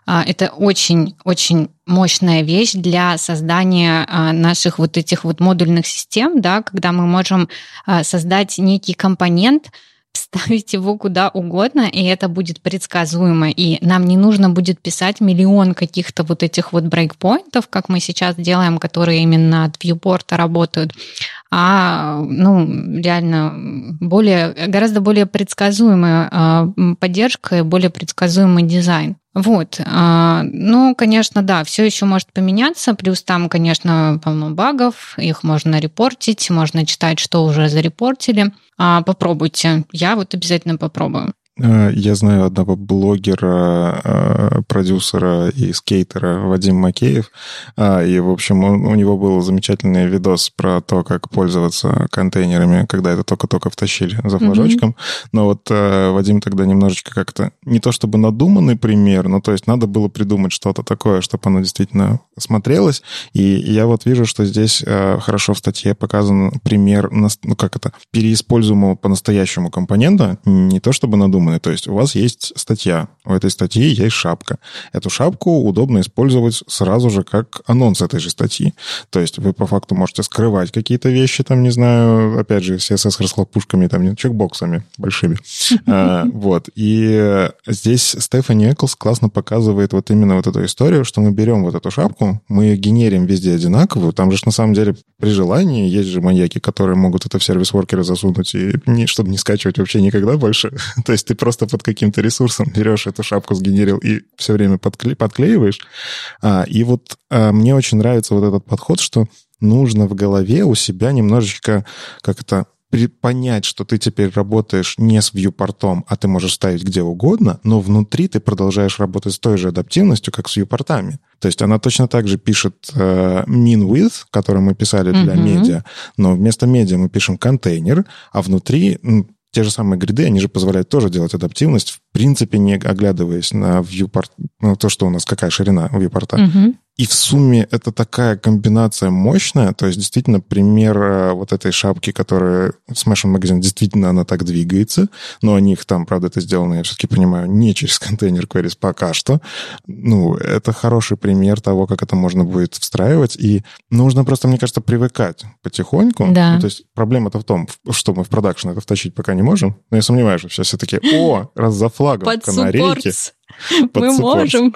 это очень-очень мощная вещь для создания наших вот этих вот модульных систем, да, когда мы можем создать некий компонент, вставить его куда угодно, и это будет предсказуемо. И нам не нужно будет писать миллион каких-то вот этих вот брейкпоинтов, как мы сейчас делаем, которые именно от вьюпорта работают, а ну, реально более, гораздо более предсказуемая а, поддержка и более предсказуемый дизайн. Вот. А, ну, конечно, да, все еще может поменяться. Плюс там, конечно, полно багов. Их можно репортить, можно читать, что уже зарепортили. А, попробуйте. Я вот обязательно попробую. Э, я знаю одного блогера, э, продюсера и скейтера Вадим Макеев. А, и, в общем, он, у него был замечательный видос про то, как пользоваться контейнерами, когда это только-только втащили за флажочком. Mm-hmm. Но вот э, Вадим тогда немножечко как-то, не то чтобы надуманный пример, но то есть надо было придумать что-то такое, чтобы оно действительно смотрелось. И я вот вижу, что здесь хорошо в статье показан пример, ну как это, переиспользуемого по-настоящему компонента, не то чтобы надуманный, удобная. То есть у вас есть статья, у этой статьи есть шапка. Эту шапку удобно использовать сразу же как анонс этой же статьи. То есть вы по факту можете скрывать какие-то вещи, там, не знаю, опять же, CSS расхлопушками, там, чекбоксами большими. [LAUGHS] А, вот. И здесь Стефани Эклс классно показывает вот именно вот эту историю, что мы берем вот эту шапку, мы ее генерим везде одинаковую. Там же на самом деле при желании есть же маньяки, которые могут это в сервис-воркеры засунуть, и чтобы не скачивать вообще никогда больше. [LAUGHS] То есть ты просто под каким-то ресурсом берешь эту шапку, сгенерил и все время подкле- подклеиваешь. А, и вот а, мне очень нравится вот этот подход, что нужно в голове у себя немножечко, как это, понять, что ты теперь работаешь не с вьюпортом, а ты можешь ставить где угодно, но внутри ты продолжаешь работать с той же адаптивностью, как с вьюпортами. То есть она точно так же пишет э, min with, который мы писали для uh-huh. медиа, но вместо медиа мы пишем контейнер, а внутри те же самые гриды, они же позволяют тоже делать адаптивность, принципе, не оглядываясь на viewport, ну, то, что у нас, какая ширина viewport. Uh-huh. И в сумме это такая комбинация мощная, то есть действительно пример э, вот этой шапки, которая Smash Magazine, действительно она так двигается, но у них там, правда, это сделано, я все-таки понимаю, не через контейнер queries пока что. Ну, это хороший пример того, как это можно будет встраивать, и нужно просто, мне кажется, привыкать потихоньку. Да. Ну, то есть проблема-то в том, что мы в продакшн это втащить пока не можем, но я сомневаюсь, что сейчас все таки о, раз за флагом Под канарейки. Мы можем.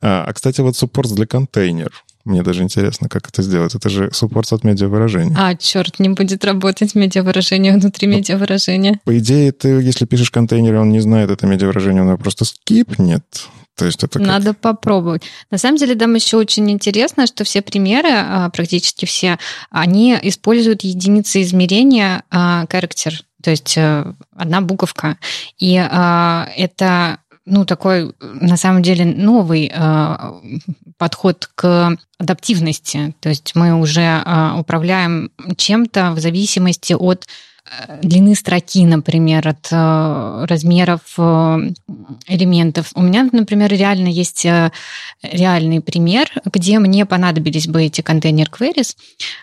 А, а, кстати, вот суппорт для контейнер. Мне даже интересно, как это сделать. Это же суппорт от медиавыражения. А, черт, не будет работать медиавыражение внутри ну, медиавыражения. По идее, ты, если пишешь контейнер, он не знает это медиавыражение, он его просто скипнет. То есть это как... Надо попробовать. На самом деле, там еще очень интересно, что все примеры, а, практически все, они используют единицы измерения а, то есть э, одна буковка. И а, это ну, такой, на самом деле, новый э, подход к адаптивности. То есть мы уже э, управляем чем-то в зависимости от длины строки, например, от э, размеров э, элементов. У меня, например, реально есть э, реальный пример, где мне понадобились бы эти контейнер queries.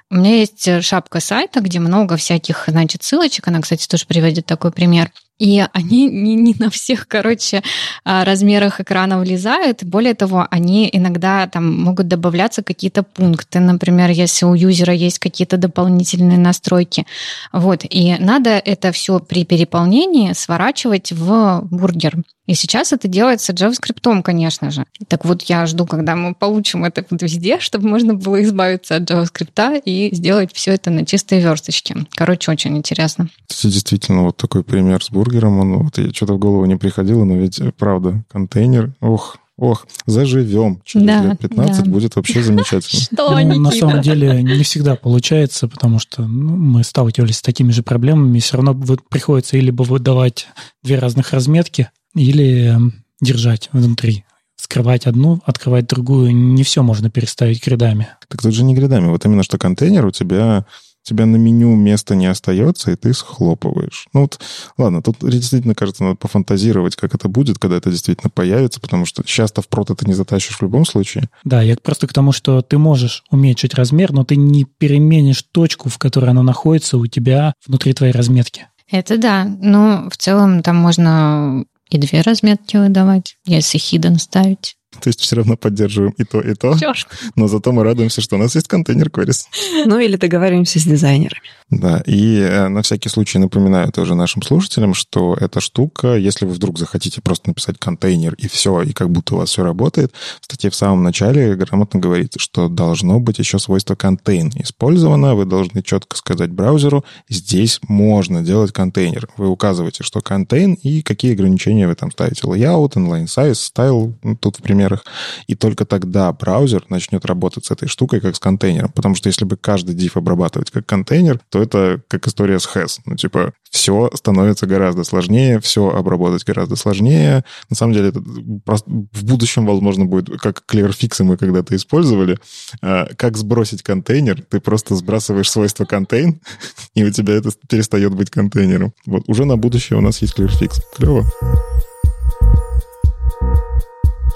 У меня есть шапка сайта, где много всяких, значит, ссылочек. Она, кстати, тоже приводит такой пример – и они не, не на всех, короче, а, размерах экрана влезают. Более того, они иногда там могут добавляться какие-то пункты. Например, если у юзера есть какие-то дополнительные настройки. Вот. И надо это все при переполнении сворачивать в бургер. И сейчас это делается JavaScript, конечно же. Так вот, я жду, когда мы получим это везде, [LAUGHS] чтобы можно было избавиться от JavaScript и сделать все это на чистой версточке. Короче, очень интересно. Это действительно вот такой пример с бургером. Он вот что-то в голову не приходило, но ведь правда, контейнер, ох, Ох, заживем. Через да, лет 15 да. будет вообще замечательно. [LAUGHS] Что, ну, На самом деле не всегда получается, потому что ну, мы сталкивались с такими же проблемами. Все равно приходится либо выдавать две разных разметки, или держать внутри. Скрывать одну, открывать другую. Не все можно переставить гридами. Так тут же не гридами. Вот именно что контейнер у тебя у тебя на меню места не остается, и ты схлопываешь. Ну вот, ладно, тут действительно, кажется, надо пофантазировать, как это будет, когда это действительно появится, потому что часто в прот это не затащишь в любом случае. Да, я просто к тому, что ты можешь уменьшить размер, но ты не переменишь точку, в которой оно находится у тебя внутри твоей разметки. Это да. Но в целом там можно и две разметки выдавать, если hidden ставить. То есть все равно поддерживаем и то, и то. Черт. Но зато мы радуемся, что у нас есть контейнер queries. Ну или договариваемся с дизайнерами. Да, и э, на всякий случай напоминаю тоже нашим слушателям, что эта штука, если вы вдруг захотите просто написать контейнер и все, и как будто у вас все работает, в статье в самом начале грамотно говорится, что должно быть еще свойство контейн использовано, вы должны четко сказать браузеру, здесь можно делать контейнер. Вы указываете, что контейн и какие ограничения вы там ставите. Layout, inline size, style, ну, тут в примерах. И только тогда браузер начнет работать с этой штукой как с контейнером. Потому что если бы каждый div обрабатывать как контейнер, то это как история с has. Ну, типа, все становится гораздо сложнее, все обработать гораздо сложнее. На самом деле, это в будущем, возможно, будет, как ClearFix мы когда-то использовали, а, как сбросить контейнер. Ты просто сбрасываешь свойство контейн, [LAUGHS] и у тебя это перестает быть контейнером. Вот уже на будущее у нас есть ClearFix. Клево.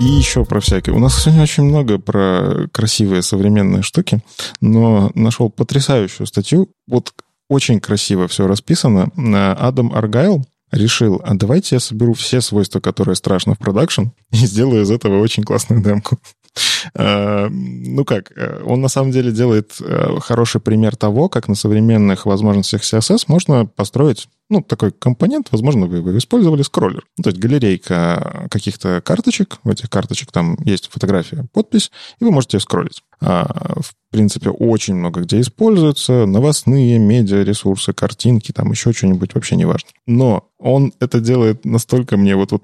И еще про всякие. У нас сегодня очень много про красивые современные штуки, но нашел потрясающую статью. Вот очень красиво все расписано. Адам Аргайл, решил, а давайте я соберу все свойства, которые страшно в продакшн, и сделаю из этого очень классную демку. Э, ну как, э, он на самом деле делает э, хороший пример того, как на современных возможностях CSS можно построить ну, такой компонент, возможно, вы, вы использовали скроллер. Ну, то есть галерейка каких-то карточек, в этих карточек там есть фотография, подпись, и вы можете скроллить. А, в принципе, очень много где используются. Новостные, медиа, ресурсы, картинки, там еще что-нибудь, вообще не важно. Но он это делает настолько мне вот, вот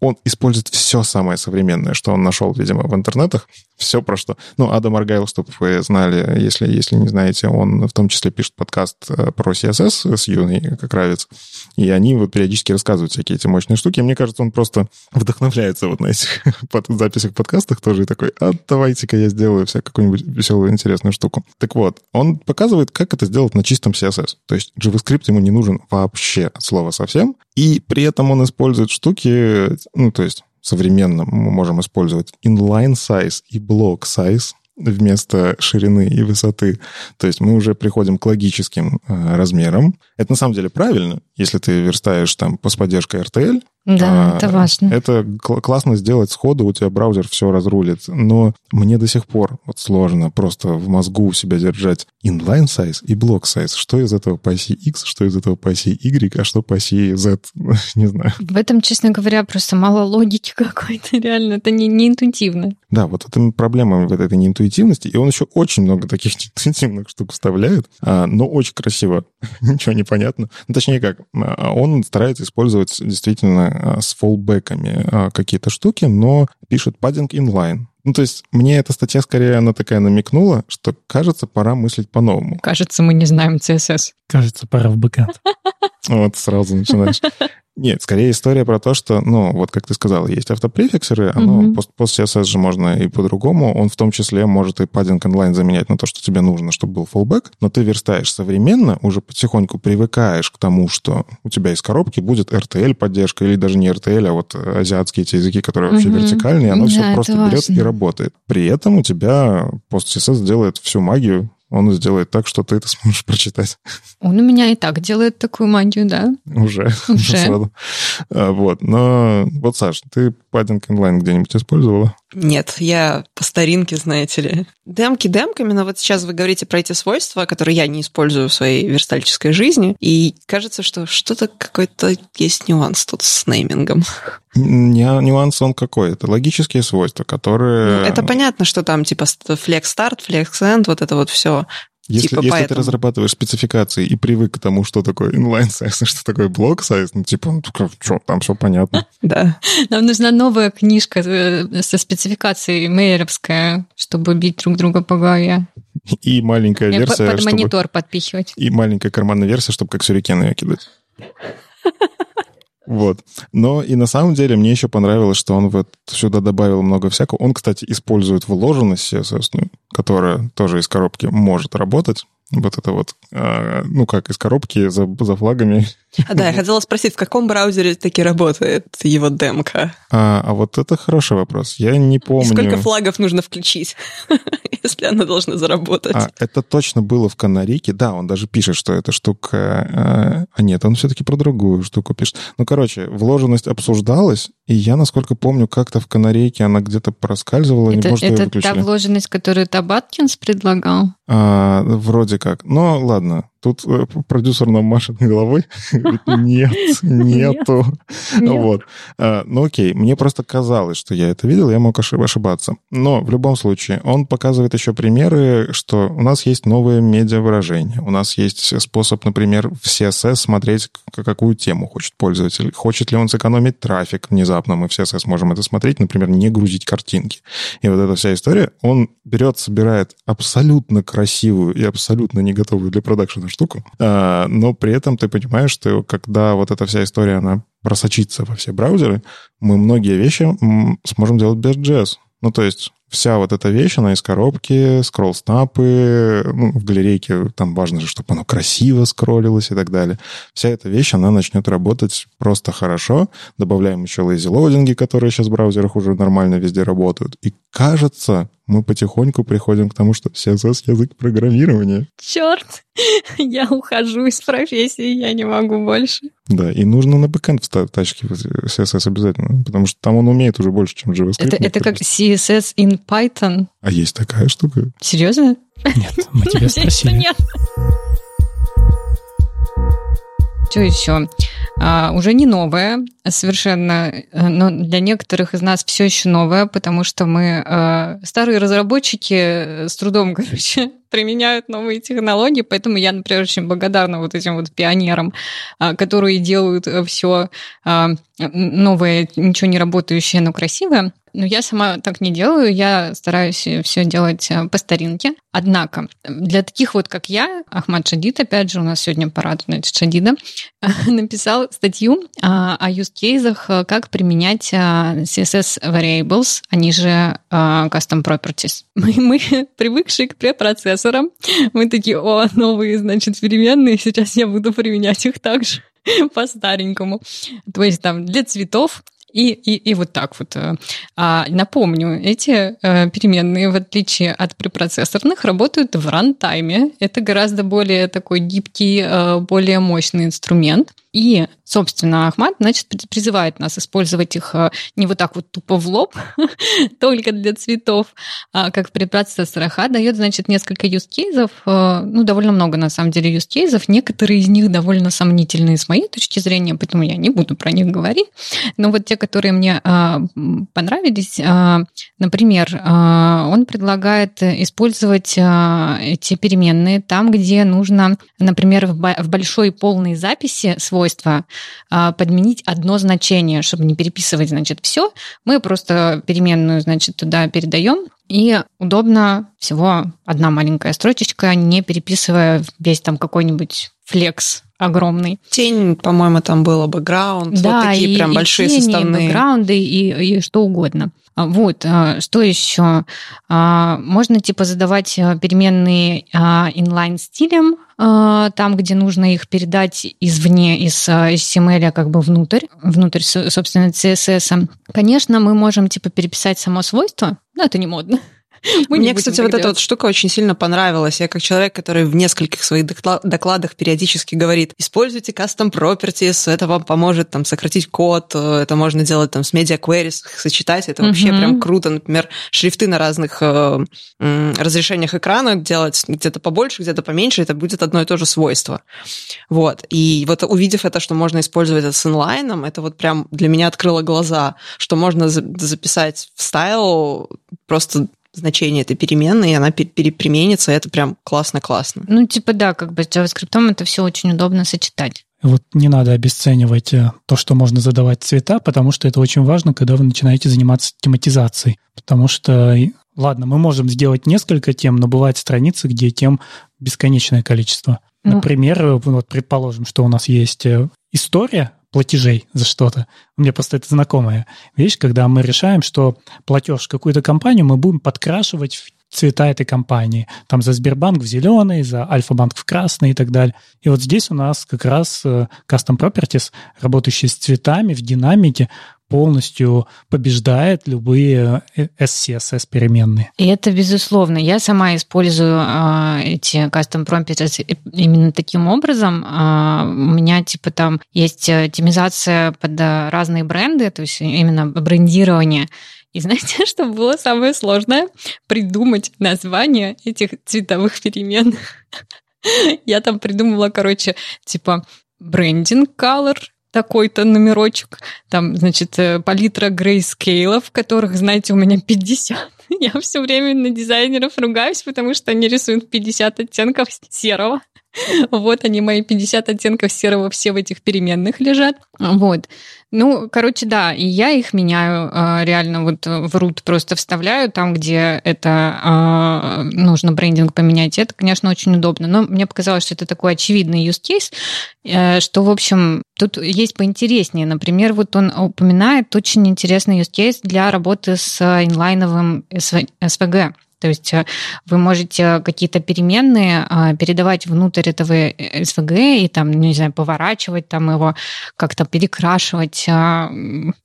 он использует все самое современное, что он нашел, видимо, в интернетах. Все про что. Ну, Адам Аргайл, чтобы вы знали, если, если не знаете, он в том числе пишет подкаст э, про CSS с Юной Кравец. И они вот периодически рассказывают всякие эти мощные штуки. И мне кажется, он просто вдохновляется вот на этих [LAUGHS] записях подкастах тоже и такой, а давайте-ка я сделаю всякую какую-нибудь веселую, интересную штуку. Так вот, он показывает, как это сделать на чистом CSS. То есть JavaScript ему не нужен вообще от слова совсем. И при этом он использует штуки, ну, то есть современно мы можем использовать inline size и block size вместо ширины и высоты. То есть мы уже приходим к логическим э, размерам. Это на самом деле правильно, если ты верстаешь там с поддержкой RTL, да, а, это важно. Это кл- классно сделать сходу, у тебя браузер все разрулит. Но мне до сих пор вот сложно просто в мозгу у себя держать inline size и block size. Что из этого по оси X, что из этого по оси Y, а что по оси Z, [LAUGHS] не знаю. В этом, честно говоря, просто мало логики [LAUGHS] какой-то, реально. Это не, не интуитивно. Да, вот это проблема в этой неинтуитивности. И он еще очень много таких [LAUGHS] неинтуитивных штук вставляет, а, но очень красиво. Ничего не понятно. Ну, точнее как, а, он старается использовать действительно с фоллбеками а, какие-то штуки, но пишет padding inline. Ну, то есть мне эта статья скорее, она такая намекнула, что, кажется, пора мыслить по-новому. Кажется, мы не знаем CSS. Кажется, пора в бэкэнд. Вот сразу начинаешь. Нет, скорее история про то, что, ну, вот как ты сказал, есть автопрефиксеры, оно mm-hmm. пост, пост CSS же можно и по-другому. Он в том числе может и padding inline заменять на то, что тебе нужно, чтобы был fallback, но ты верстаешь современно, уже потихоньку привыкаешь к тому, что у тебя из коробки будет RTL поддержка, или даже не RTL, а вот азиатские эти языки, которые вообще mm-hmm. вертикальные, оно да, все просто берет и работает. При этом у тебя пост CSS делает всю магию, он сделает так, что ты это сможешь прочитать. Он у меня и так делает такую магию, да? Уже. [LAUGHS] Уже. Сразу. А, вот. Но вот, Саш, ты Padding Inline где-нибудь использовала? Нет, я по старинке, знаете ли. Демки демками, но вот сейчас вы говорите про эти свойства, которые я не использую в своей верстальческой жизни, и кажется, что что-то какой-то есть нюанс тут с неймингом. Не, нюанс он какой? Это логические свойства, которые... Ну, это понятно, что там типа flex start, flex end, вот это вот все. Если, типа если поэтому. ты разрабатываешь спецификации и привык к тому, что такое inline size, [LAUGHS] что такое block size, ну, типа, ну, что, там все понятно. [LAUGHS] Да. Нам нужна новая книжка э, со спецификацией мейеровская, чтобы бить друг друга по голове. И маленькая версия, Под монитор подпихивать. И маленькая карманная версия, чтобы как сюрикены ее кидать. [LAUGHS] Вот. Но и на самом деле мне еще понравилось, что он вот сюда добавил много всякого. Он, кстати, использует вложенность CSS, которая тоже из коробки может работать вот это вот, а, ну как, из коробки за, за флагами. А, да, я [LAUGHS] хотела спросить, в каком браузере таки работает его демка? А, а вот это хороший вопрос. Я не помню. И сколько флагов нужно включить, [LAUGHS] если она должна заработать? А, это точно было в Канарике. Да, он даже пишет, что эта штука... А, а нет, он все-таки про другую штуку пишет. Ну, короче, вложенность обсуждалась, и я, насколько помню, как-то в Канарейке она где-то проскальзывала, это, не может, Это ее выключили. та вложенность, которую Табаткинс предлагал? А, вроде как. Но ладно, Тут э, продюсер нам машет головой. [LAUGHS] [LAUGHS] Нет, нету. Вот. А, ну окей, мне просто казалось, что я это видел, я мог ошибаться. Но в любом случае, он показывает еще примеры, что у нас есть новые медиа-выражения. У нас есть способ, например, в CSS смотреть, какую тему хочет пользователь. Хочет ли он сэкономить трафик внезапно, мы в CSS можем это смотреть, например, не грузить картинки. И вот эта вся история, он берет, собирает абсолютно красивую и абсолютно не готовую для продакшена штуку, а, но при этом ты понимаешь, что когда вот эта вся история, она просочится во все браузеры, мы многие вещи сможем делать без JS. Ну, то есть вся вот эта вещь, она из коробки, скролл-снапы, ну, в галерейке там важно же, чтобы оно красиво скроллилось и так далее. Вся эта вещь, она начнет работать просто хорошо. Добавляем еще lazy лоудинги, которые сейчас в браузерах уже нормально везде работают. И кажется, мы потихоньку приходим к тому, что CSS — язык программирования. Черт, [LAUGHS] я ухожу из профессии, я не могу больше. Да, и нужно на бэкэнд тачки CSS обязательно, потому что там он умеет уже больше, чем JavaScript. Это, это как CSS in Python. А есть такая штука? Серьезно? Нет, мы тебя [LAUGHS] спросили. Нет. Что еще? А, уже не новое совершенно, э, но для некоторых из нас все еще новое, потому что мы а, старые разработчики с трудом, [LAUGHS] короче, применяют новые технологии, поэтому я, например, очень благодарна вот этим вот пионерам, а, которые делают все а, новое, ничего не работающее, но красивое. Но я сама так не делаю, я стараюсь все делать э, по старинке. Однако, для таких вот, как я, Ахмад Шадид, опять же, у нас сегодня парад, значит, Шадида, [LAUGHS] написал статью а, о use кейсах, э, как применять э, CSS variables, они же custom properties. [LAUGHS] Мы, мы привыкшие к препроцессорам, мы такие, о, новые, значит, переменные, сейчас я буду применять их также [LAUGHS] по-старенькому. То есть там для цветов и, и, и вот так вот. Э, а, напомню, эти э, переменные, в отличие от препроцессорных, работают в рантайме. Это гораздо более такой гибкий, э, более мощный инструмент. И, собственно, Ахмад, значит, призывает нас использовать их э, не вот так вот тупо в лоб, [LAUGHS] только для цветов, а как при процессорах, а дает, значит, несколько юзкейзов, э, ну, довольно много, на самом деле, юзкейзов. Некоторые из них довольно сомнительные с моей точки зрения, поэтому я не буду про них говорить. Но вот те, которые мне э, понравились, например, он предлагает использовать эти переменные там, где нужно, например, в большой полной записи свой свойства, а, подменить одно значение, чтобы не переписывать, значит, все. Мы просто переменную, значит, туда передаем, и удобно всего одна маленькая строчечка, не переписывая весь там какой-нибудь флекс огромный. Тень, по-моему, там было бэкграунд, да, вот такие и, прям большие тени, составные. И бэкграунды, и, и что угодно. А, вот, а, что еще? Можно типа задавать переменные inline стилем, там, где нужно их передать извне, из HTML как бы внутрь, внутрь, собственно, CSS. Конечно, мы можем типа переписать само свойство, но это не модно. [LAUGHS] Мы Мне, кстати, вот делать. эта вот штука очень сильно понравилась. Я как человек, который в нескольких своих докладах периодически говорит, используйте custom properties, это вам поможет там сократить код, э, это можно делать там с media queries, сочетать, это вообще mm-hmm. прям круто. Например, шрифты на разных э, разрешениях экрана делать где-то побольше, где-то поменьше, это будет одно и то же свойство. Вот. И вот увидев это, что можно использовать это с инлайном, это вот прям для меня открыло глаза, что можно записать в стайл просто значение этой переменной, и она переприменится, это прям классно-классно. Ну, типа да, как бы с JavaScript это все очень удобно сочетать. Вот не надо обесценивать э, то, что можно задавать цвета, потому что это очень важно, когда вы начинаете заниматься тематизацией. Потому что, ладно, мы можем сделать несколько тем, но бывают страницы, где тем бесконечное количество. Ну, Например, э, вот предположим, что у нас есть э, история, платежей за что-то. Мне просто это знакомая вещь, когда мы решаем, что платеж в какую-то компанию мы будем подкрашивать в цвета этой компании. Там за Сбербанк в зеленый, за Альфа-банк в красный и так далее. И вот здесь у нас как раз э, Custom Properties, работающий с цветами в динамике, полностью побеждает любые SCSS э, переменные. И это безусловно. Я сама использую э, эти custom properties именно таким образом. Э, у меня типа там есть темизация под разные бренды, то есть именно брендирование. И знаете, [LAUGHS] что было самое сложное? Придумать название этих цветовых перемен. [LAUGHS] Я там придумала, короче, типа брендинг color, такой-то номерочек, там, значит, э, палитра грейскейлов, которых, знаете, у меня 50. [LAUGHS] Я все время на дизайнеров ругаюсь, потому что они рисуют 50 оттенков серого. Вот они, мои 50 оттенков серого, все в этих переменных лежат. Вот. Ну, короче, да, и я их меняю а, реально вот в root просто вставляю там, где это а, нужно брендинг поменять. Это, конечно, очень удобно. Но мне показалось, что это такой очевидный use case, э, что, в общем, тут есть поинтереснее. Например, вот он упоминает очень интересный use case для работы с инлайновым SVG. То есть э, вы можете какие-то переменные а, передавать внутрь этого SVG и там, не знаю, поворачивать там его, как-то перекрашивать. А,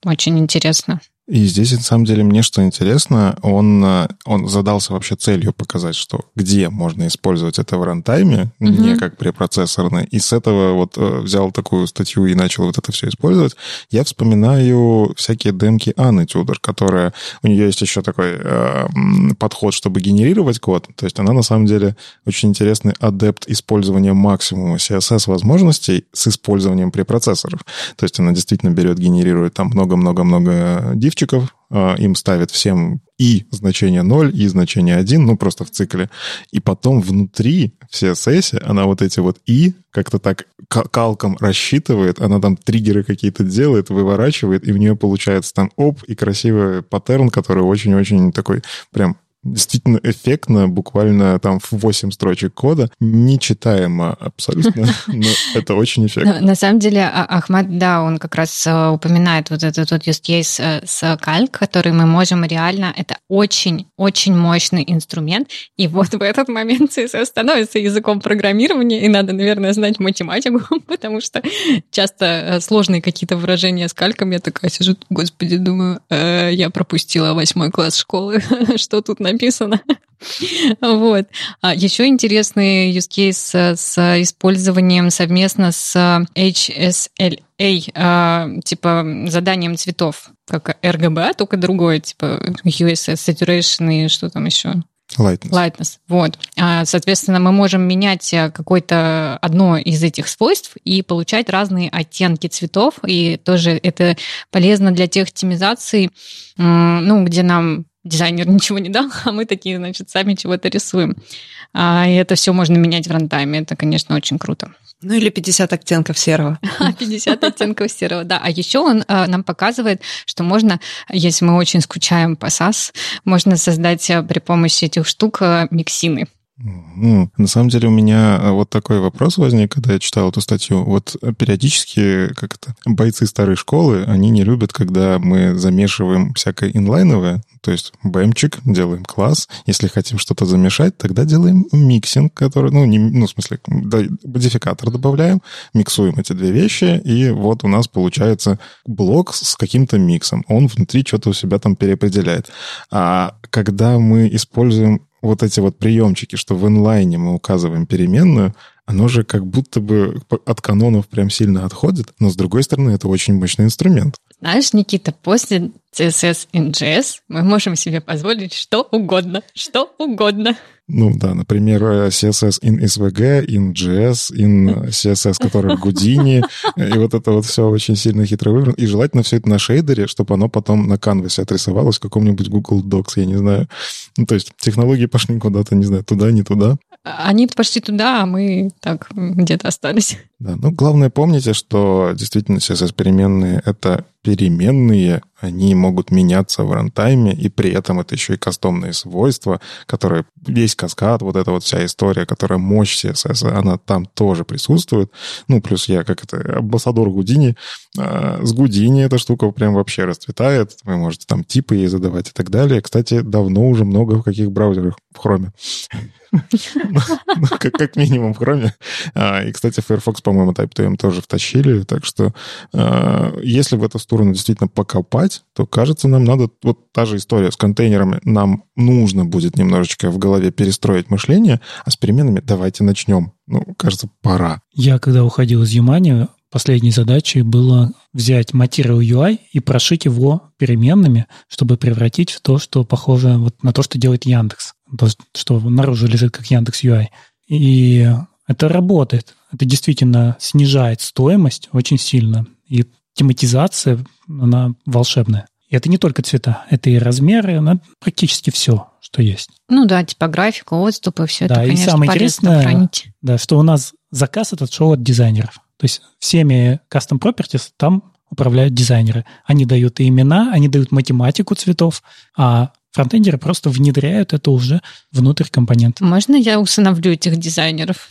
очень интересно. И здесь, на самом деле, мне что интересно, он, э, он задался вообще целью показать, что где можно использовать это в рантайме, mm-hmm. не как препроцессорный. И с этого вот э, взял такую статью и начал вот это все использовать. Я вспоминаю всякие демки Анны Тюдор, которая... У нее есть еще такой э, подход, чтобы генерировать код. То есть она, на самом деле, очень интересный адепт использования максимума CSS-возможностей с использованием препроцессоров. То есть она действительно берет, генерирует там много-много-много дивчиков, а, им ставит всем и значение 0, и значение 1, ну, просто в цикле. И потом внутри в CSS она вот эти вот и как-то так калком рассчитывает, она там триггеры какие-то делает, выворачивает, и у нее получается там оп, и красивый паттерн, который очень-очень такой прям действительно эффектно, буквально там в 8 строчек кода, нечитаемо абсолютно, [LAUGHS] но это очень эффектно. На самом деле а, Ахмад, да, он как раз э, упоминает вот этот вот use case э, с кальк, который мы можем реально, это очень-очень мощный инструмент, и вот в этот момент [LAUGHS] CSS становится языком программирования, и надо, наверное, знать математику, [LAUGHS] потому что часто э, сложные какие-то выражения с кальком, я такая сижу, господи, думаю, я пропустила восьмой класс школы, что тут на написано. [LAUGHS] Вот. А еще интересный use case с использованием совместно с HSLA, а, типа заданием цветов, как RGB, только другое, типа USS Saturation и что там еще? Lightness. Lightness. Вот. А, соответственно, мы можем менять э, какое-то одно из этих свойств и получать разные оттенки цветов. И тоже это полезно для тех оптимизаций, ну, где нам дизайнер [LAUGHS] ничего не дал, а мы такие, значит, сами чего-то рисуем. А, и это все можно менять в рантайме. Это, конечно, очень круто. Ну или 50 оттенков серого. [LAUGHS] 50 оттенков серого, да. А еще он а, нам показывает, что можно, если мы очень скучаем по Sass, можно создать а, при помощи этих штук а, миксины. Ну, на самом деле у меня э, вот такой вопрос возник, когда я читал эту статью. Вот периодически как то бойцы старой школы, они не любят, когда мы замешиваем всякое инлайновое, то есть бэмчик, делаем класс. Если хотим что-то замешать, тогда делаем миксин, который, ну, не, ну в смысле, модификатор добавляем, миксуем эти две вещи, и вот у нас получается блок с каким-то миксом. Он внутри что-то у себя там переопределяет. А когда мы используем вот эти вот приемчики, что в инлайне мы указываим переменную, оно же как будто бы от канонов прям сильно отходит, но с другой стороны это очень мощный инструмент. Знаешь, Никита, после CSS in JS мы можем себе позволить что угодно, что угодно. Ну да, например, CSS in SVG, in JS, in CSS, который в Houdini, и вот это вот все очень сильно хитро выбрано. И желательно все это на шейдере, чтобы оно потом на канвасе отрисовалось в каком-нибудь Google Docs, я не знаю. Ну, то есть технологии пошли куда-то, не знаю, туда, не туда. Они почти туда, а мы так где-то остались. Да, ну, главное помните, что действительно CSS-переменные — это переменные, они могут меняться в рантайме, и при этом это еще и кастомные свойства, которые весь каскад, вот эта вот вся история, которая мощь CSS, она там тоже присутствует. Ну, плюс я, как это, амбассадор Гудини, а, с Гудини эта штука прям вообще расцветает, вы можете там типы ей задавать и так далее. Кстати, давно уже много в каких браузерах в Chrome. [LAUGHS] Как минимум в Chrome. А, и, кстати, Firefox, по-моему, Type2M тоже втащили. Так что а, если в эту сторону действительно покопать, то, кажется, нам надо... Вот та же история с контейнерами. Нам нужно будет немножечко в голове перестроить мышление, а с переменами давайте начнем. Ну, кажется, пора. Я, когда уходил из Юмани, последней задачей было взять материал UI и прошить его переменными, чтобы превратить в то, что похоже вот на то, что делает Яндекс то, что наружу лежит как Яндекс UI. И это работает. Это действительно снижает стоимость очень сильно. И тематизация, она волшебная. И это не только цвета, это и размеры, она практически все, что есть. Ну да, типографика, отступы, все да, это, конечно, и самое интересное, хранить. Да, что у нас заказ этот шел от дизайнеров. То есть всеми custom properties там управляют дизайнеры. Они дают и имена, они дают математику цветов, а Фронтендеры просто внедряют это уже внутрь компонента. Можно я усыновлю этих дизайнеров?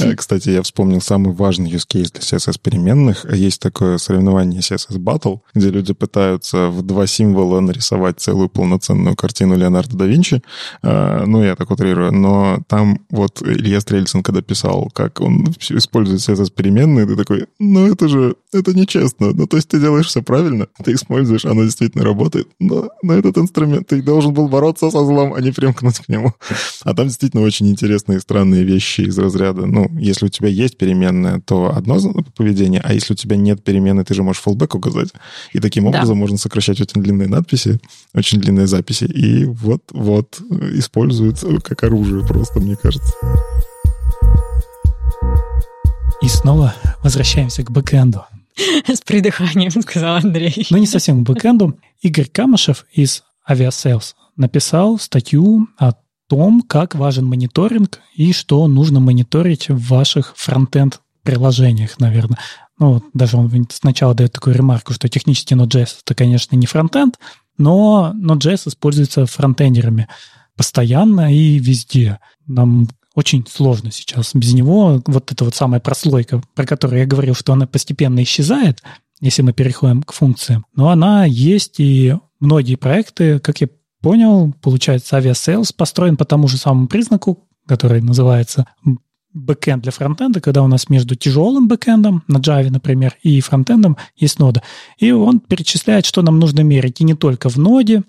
Э, кстати, я вспомнил самый важный use case для CSS-переменных. Есть такое соревнование CSS Battle, где люди пытаются в два символа нарисовать целую полноценную картину Леонардо да Винчи. Э, ну, я так утрирую. Но там вот Илья Стрельцин, когда писал, как он использует CSS-переменные, ты такой, ну, это же, это нечестно. Ну, то есть ты делаешь все правильно, ты используешь, оно действительно работает. Но на этот инструмент ты должен был бороться со злом, а не примкнуть к нему. А там действительно очень интересные и странные вещи из разряда. Ну, если у тебя есть переменная, то одно поведение, а если у тебя нет переменной, ты же можешь fallback указать. И таким образом да. можно сокращать очень длинные надписи, очень длинные записи. И вот-вот используют как оружие просто, мне кажется. И снова возвращаемся к бэкэнду. С придыханием, [LAUGHS] сказал Андрей. Ну, не совсем к бэкэнду. Игорь Камышев из Aviasales написал статью о том, как важен мониторинг и что нужно мониторить в ваших фронтенд приложениях, наверное. Ну, даже он сначала дает такую ремарку, что технически Node.js это, конечно, не фронтенд, но Node.js используется фронтендерами постоянно и везде. Нам очень сложно сейчас. Без него вот эта вот самая прослойка, про которую я говорил, что она постепенно исчезает, если мы переходим к функциям, но она есть, и многие проекты, как я понял, получается, Aviasales построен по тому же самому признаку, который называется бэкэнд для фронтенда, когда у нас между тяжелым бэкэндом на Java, например, и фронтендом есть нода. И он перечисляет, что нам нужно мерить. И не только в ноде,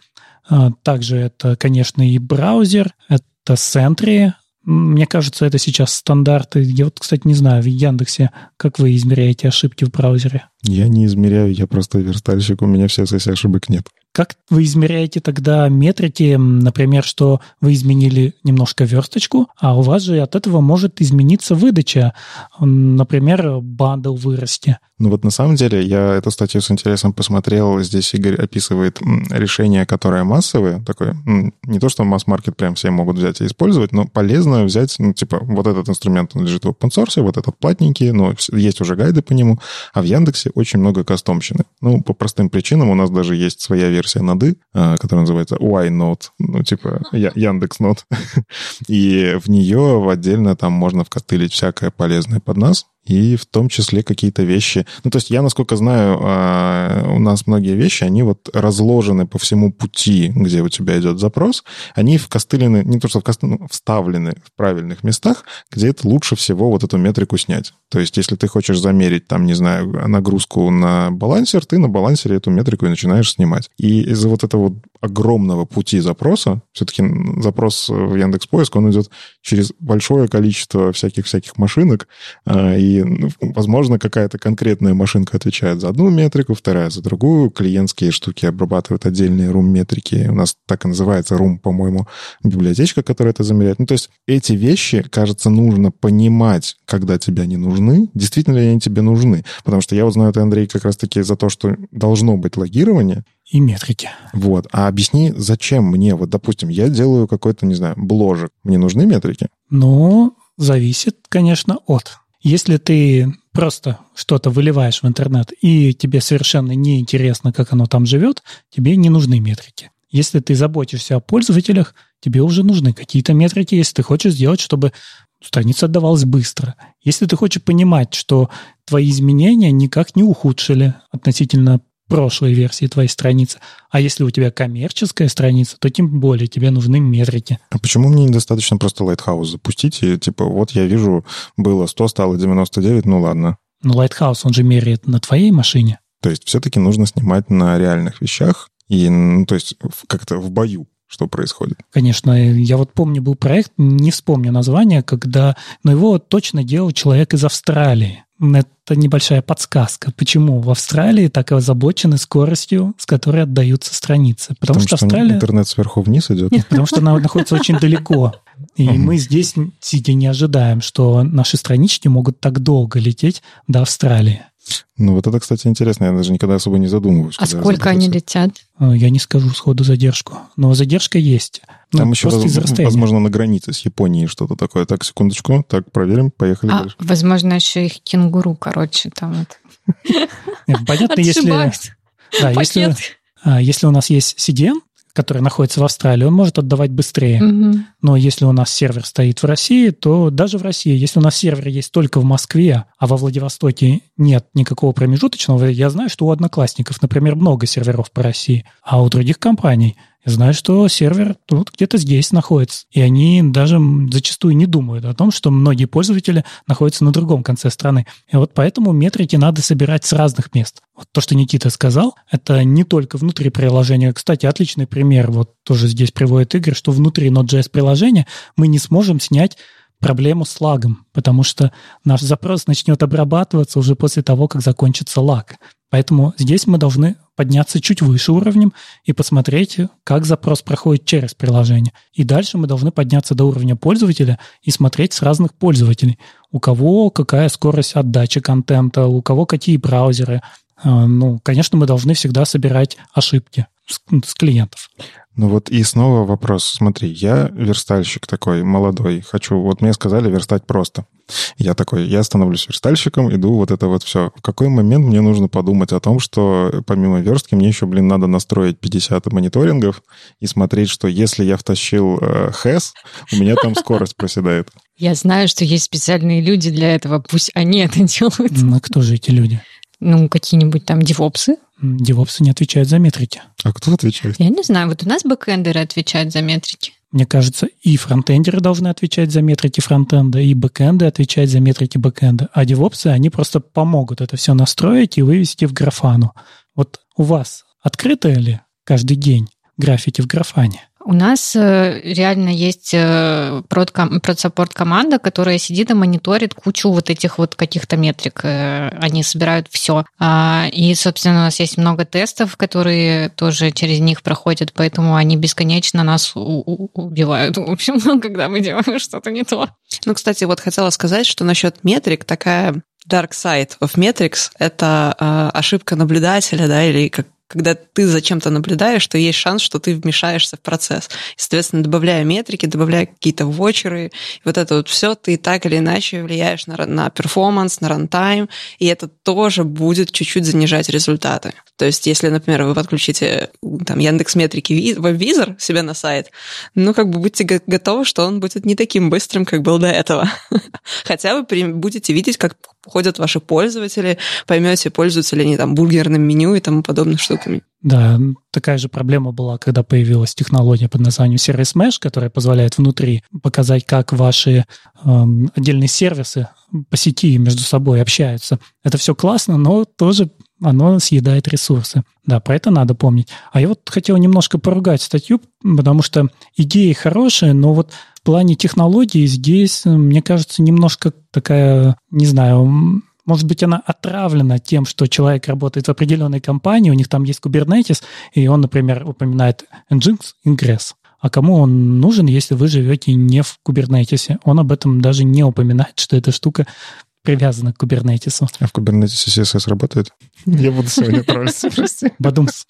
а также это, конечно, и браузер, это Sentry, мне кажется, это сейчас стандарты. Я вот, кстати, не знаю, в Яндексе, как вы измеряете ошибки в браузере? Я не измеряю, я просто верстальщик, у меня все CSS ошибок нет. Как вы измеряете тогда метрики, например, что вы изменили немножко версточку, а у вас же от этого может измениться выдача, например, бандл вырасти? Ну вот на самом деле я эту статью с интересом посмотрел. Здесь Игорь описывает решение, которое массовое, такое, не то, что масс-маркет прям все могут взять и использовать, но полезно взять, ну, типа, вот этот инструмент, он лежит в open source, вот этот платненький, но есть уже гайды по нему, а в Яндексе очень много кастомщины. Ну, по простым причинам у нас даже есть своя версия ноды, а, которая называется Y-Node, ну, типа Яндекс Нод. [LAUGHS] И в нее отдельно там можно вкостылить всякое полезное под нас, и в том числе какие-то вещи. Ну, то есть я, насколько знаю, а, у нас многие вещи, они вот разложены по всему пути, где у тебя идет запрос, они вкостылены, не то что вкостылены, ну, вставлены в правильных местах, где это лучше всего вот эту метрику снять. То есть если ты хочешь замерить, там, не знаю, нагрузку на балансер, ты на балансере эту метрику и начинаешь снимать. И из-за вот этого вот огромного пути запроса, все-таки запрос в Яндекс Поиск, он идет через большое количество всяких-всяких машинок, а, и, ну, возможно, какая-то конкретная машинка отвечает за одну метрику, вторая за другую, клиентские штуки обрабатывают отдельные рум-метрики, у нас так и называется рум, по-моему, библиотечка, которая это замеряет. Ну, то есть эти вещи, кажется, нужно понимать, когда тебя не нужны, действительно ли они тебе нужны. Потому что я вот знаю, ты, Андрей, как раз-таки за то, что должно быть логирование, и метрики. Вот. А объясни, зачем мне, вот, допустим, я делаю какой-то, не знаю, бложек. Мне нужны метрики? Ну, зависит, конечно, от. Если ты просто что-то выливаешь в интернет, и тебе совершенно не интересно, как оно там живет, тебе не нужны метрики. Если ты заботишься о пользователях, тебе уже нужны какие-то метрики, если ты хочешь сделать, чтобы страница отдавалась быстро. Если ты хочешь понимать, что твои изменения никак не ухудшили относительно прошлой версии твоей страницы. А если у тебя коммерческая страница, то тем более тебе нужны метрики. А почему мне недостаточно просто Lighthouse запустить и типа вот я вижу, было 100, стало 99, ну ладно. Но Lighthouse, он же меряет на твоей машине. То есть все-таки нужно снимать на реальных вещах и, ну, то есть как-то в бою что происходит. Конечно, я вот помню, был проект, не вспомню название, когда, но его точно делал человек из Австралии. Это небольшая подсказка, почему в Австралии так озабочены скоростью, с которой отдаются страницы. Потому, потому что, что Австралия... интернет сверху вниз идет? Нет, потому что она находится очень далеко. И мы здесь, сидя, не ожидаем, что наши странички могут так долго лететь до Австралии. Ну, вот это, кстати, интересно. Я даже никогда особо не задумываюсь. А сколько они летят? А, я не скажу сходу задержку. Но задержка есть. Ну, Там еще, воз, возможно, на границе с Японией что-то такое. Так, секундочку. Так, проверим. Поехали а, дальше. Возможно, еще их кенгуру, короче, там вот. Понятно, если... Да, если, а, если у нас есть CDN, который находится в Австралии, он может отдавать быстрее. Мгм. Но если у нас сервер стоит в России, то даже в России, если у нас сервер есть только в Москве, а во Владивостоке нет никакого промежуточного, я знаю, что у одноклассников, например, много серверов по России, а у других компаний я знаю, что сервер тут где-то здесь находится. И они даже зачастую не думают о том, что многие пользователи находятся на другом конце страны. И вот поэтому метрики надо собирать с разных мест. Вот то, что Никита сказал, это не только внутри приложения. Кстати, отличный пример, вот тоже здесь приводит Игорь, что внутри Node.js приложения мы не сможем снять проблему с лагом, потому что наш запрос начнет обрабатываться уже после того, как закончится лаг. Поэтому здесь мы должны подняться чуть выше уровнем и посмотреть, как запрос проходит через приложение. И дальше мы должны подняться до уровня пользователя и смотреть с разных пользователей. У кого какая скорость отдачи контента, у кого какие браузеры. А, Ну, конечно, мы должны всегда собирать ошибки с клиентов. Ну вот и снова вопрос. Смотри, я верстальщик такой молодой. Хочу, вот мне сказали верстать просто. Я такой, я становлюсь верстальщиком, иду вот это вот все. В какой момент мне нужно подумать о том, что помимо верстки мне еще, блин, надо настроить 50 мониторингов и смотреть, что если я втащил э, хэс, у меня там [LAUGHS] скорость проседает. Я знаю, что есть специальные люди для этого, пусть они это делают. Ну, кто же эти люди? Ну, какие-нибудь там девопсы. Девопсы не отвечают за метрики. А кто отвечает? Я не знаю, вот у нас бэкэндеры отвечают за метрики. Мне кажется, и фронтендеры должны отвечать за метрики фронтенда, и бэкэнды отвечать за метрики бэкэнда. А девопсы, они просто помогут это все настроить и вывести в графану. Вот у вас открыто ли каждый день граффити в графане? У нас э, реально есть э, продсаппорт команда, которая сидит и мониторит кучу вот этих вот каких-то метрик. Э, Они собирают все. И, собственно, у нас есть много тестов, которые тоже через них проходят, поэтому они бесконечно нас убивают. [LAUGHS] В общем, [LAUGHS] когда мы делаем [LAUGHS] что-то не то. Ну, кстати, вот хотела сказать, что насчет метрик такая dark side of metrics — это э, ошибка наблюдателя, да, или как когда ты за чем-то наблюдаешь, то есть шанс, что ты вмешаешься в процесс. И, соответственно, добавляя метрики, добавляя какие-то вочеры, вот это вот все, ты так или иначе влияешь на, на performance, на runtime, и это тоже будет чуть-чуть занижать результаты. То есть, если, например, вы подключите там, Яндекс Метрики ви- веб-визор себе на сайт, ну, как бы будьте го- готовы, что он будет не таким быстрым, как был до этого. [LAUGHS] Хотя вы будете видеть, как ходят ваши пользователи, поймете, пользуются ли они там бургерным меню и тому подобных штуками. Да, такая же проблема была, когда появилась технология под названием Service Mesh, которая позволяет внутри показать, как ваши эм, отдельные сервисы по сети между собой общаются. Это все классно, но тоже оно съедает ресурсы. Да, про это надо помнить. А я вот хотел немножко поругать статью, потому что идеи хорошие, но вот в плане технологий здесь, мне кажется, немножко такая, не знаю, может быть, она отравлена тем, что человек работает в определенной компании, у них там есть Kubernetes, и он, например, упоминает Nginx Ingress. А кому он нужен, если вы живете не в Kubernetes? Он об этом даже не упоминает, что эта штука привязана к Kubernetes. А в Kubernetes CSS работает? Я буду сегодня троллиться, [LAUGHS] прости. Бадумс.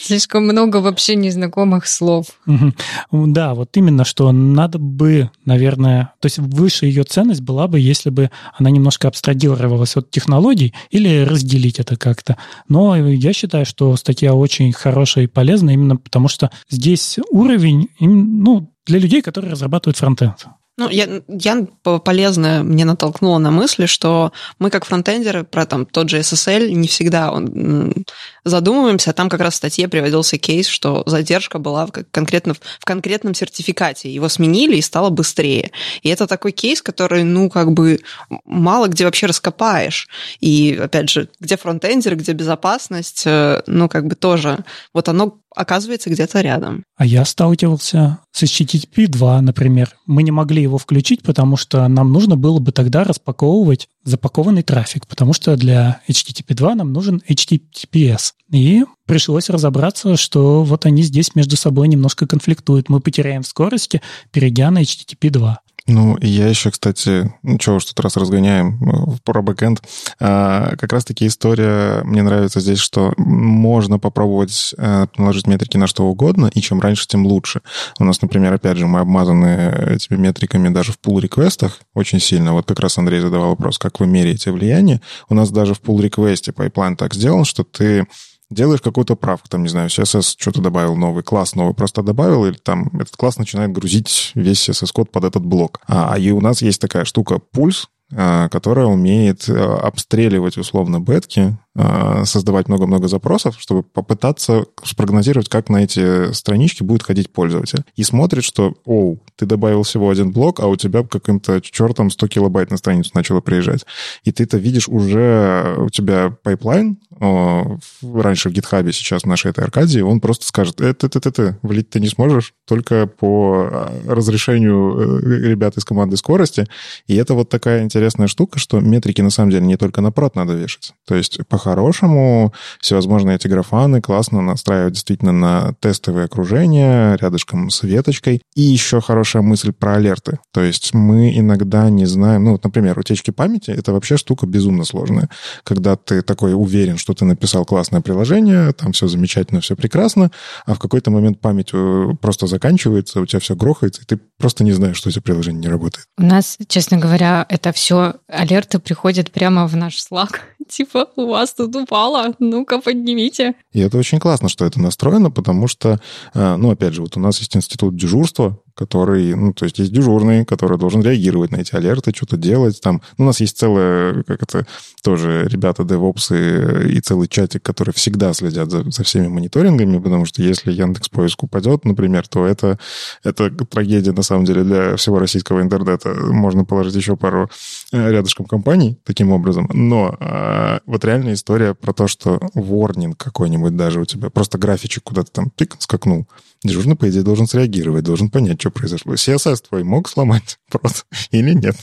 Слишком много вообще незнакомых слов. Мгм. Да, вот именно, что надо бы, наверное, то есть выше ее ценность была бы, если бы она немножко абстрагировалась от технологий или разделить это как-то. Но я считаю, что статья очень хорошая и полезная именно потому, что здесь уровень, ну, для людей, которые разрабатывают фронтенд. Ну, я, я по- полезно мне натолкнула на мысли, что мы как фронтендеры про там тот же SSL не всегда он, задумываемся, там как раз в статье приводился кейс, что задержка была в, конкретно, в конкретном сертификате. Его сменили и стало быстрее. И это такой кейс, который, ну, как бы мало где вообще раскопаешь. И, опять же, где фронтендеры, где безопасность, э, ну, как бы тоже, вот оно оказывается где-то рядом. А я сталкивался с HTTP 2, например. Мы не могли его включить, потому что нам нужно было бы тогда распаковывать запакованный трафик, потому что для HTTP 2 нам нужен HTTPS. И пришлось разобраться, что вот они здесь между собой немножко конфликтуют. Мы потеряем в скорости, перейдя на HTTP 2. Ну, и я еще, кстати, ну, чего уж тут раз разгоняем э, про бэкэнд, а, как раз-таки история, мне нравится здесь, что можно попробовать э, наложить метрики на что угодно, и чем раньше, тем лучше. У нас, например, опять же, мы обмазаны этими метриками даже в пул-реквестах очень сильно. Вот как раз Андрей задавал вопрос, как вы меряете влияние. У нас даже в пул-реквесте pipeline так сделан, что ты делаешь какую-то правку, там, не знаю, CSS что-то добавил новый, класс новый просто добавил, или там этот класс начинает грузить весь CSS-код под этот блок. А, и у нас есть такая штука пульс, а, которая умеет э, обстреливать условно бетки, а, создавать много-много запросов, чтобы попытаться спрогнозировать, как на эти странички будет ходить пользователь. И смотрит, что, оу, ты добавил всего один блок, а у тебя каким-то чертом 100 килобайт на страницу начало приезжать. И ты это видишь уже, у тебя pipeline, раньше в гитхабе, сейчас в нашей этой Аркадии, он просто скажет, это, это, это, влить ты не сможешь, только по а, разрешению э, ребят из команды скорости. И это вот такая интересная штука, что метрики на самом деле не только на прод надо вешать. То есть по-хорошему всевозможные эти графаны классно настраивать действительно на тестовые окружения рядышком с веточкой. И еще хорошая мысль про алерты. То есть мы иногда не знаем, ну вот, например, утечки памяти — это вообще штука безумно сложная. Когда ты такой уверен, что ты написал классное приложение, там все замечательно, все прекрасно, а в какой-то момент память э, просто заканчивается, у тебя все грохается, и ты просто не знаешь, что это приложение не работает. У нас, честно говоря, это все алерты приходят прямо в наш Slack. [LAUGHS] Типа, у вас тут упало, ну-ка поднимите. И это очень классно, что это настроено, потому что, э, ну, опять же, вот у нас есть институт дежурства, который, ну, то есть есть дежурный, который должен реагировать на эти алерты, что-то делать. Там, ну, у нас есть целая, как это, тоже ребята девопсы и целый чатик, которые всегда следят за, за всеми мониторингами, потому что если Яндекс поиск упадет, например, то это, это трагедия, на самом деле, для всего российского интернета. Можно положить еще пару э, рядышком компаний таким образом. Но а, вот реальная история про то, что ворнинг какой-нибудь даже у тебя, просто графичек куда-то там пик скакнул, Дежурный, по идее, должен среагировать, должен понять, что произошло. CSS твой мог сломать [LAUGHS] просто или нет?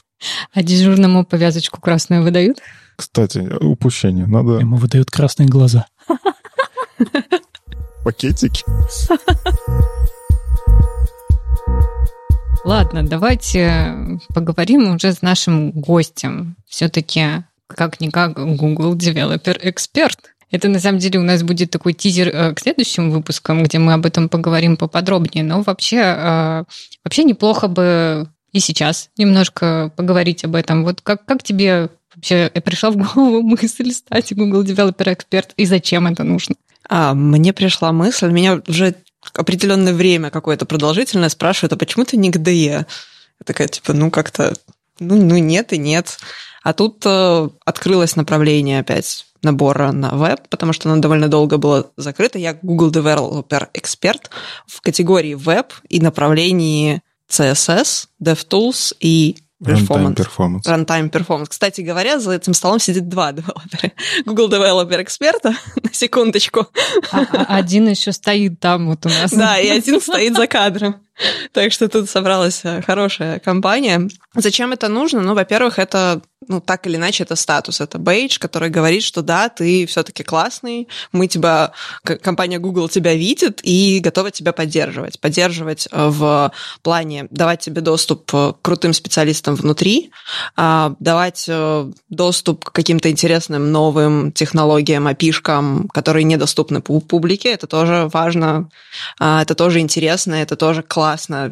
А дежурному повязочку красную выдают? Кстати, упущение. Надо... Ему выдают красные глаза. [LAUGHS] Пакетики. [LAUGHS] Ладно, давайте поговорим уже с нашим гостем. Все-таки, как-никак, Google Developer Expert. Это на самом деле у нас будет такой тизер э, к следующим выпускам, где мы об этом поговорим поподробнее. Но вообще, э, вообще неплохо бы и сейчас немножко поговорить об этом. Вот как, как тебе вообще пришла в голову мысль стать Google Developer Expert и зачем это нужно? А, мне пришла мысль, меня уже определенное время какое-то продолжительное спрашивают, а почему ты не ГДЕ? Я такая, типа, ну как-то, ну, ну нет и нет. А тут э, открылось направление опять набора на веб, потому что оно довольно долго было закрыто. Я Google Developer Expert в категории веб и направлении CSS, DevTools и Performance. Runtime Performance. Runtime Performance. Кстати говоря, за этим столом сидит два [LAUGHS] девелопера. Google Developer эксперта, [LAUGHS] на секундочку. А, а один еще стоит там вот у нас. Да, и один стоит за кадром. [LAUGHS] Так что тут собралась э, хорошая компания. Зачем это нужно? Ну, во-первых, это ну, так или иначе, это статус, это бейдж, который говорит, что да, ты все-таки классный, мы тебя, компания Google тебя видит и готова тебя поддерживать. Поддерживать э, в плане давать тебе доступ к крутым специалистам внутри, а, давать э, доступ к каким-то интересным новым технологиям, опишкам, которые недоступны публике, это тоже важно, а, это тоже интересно, это тоже классно,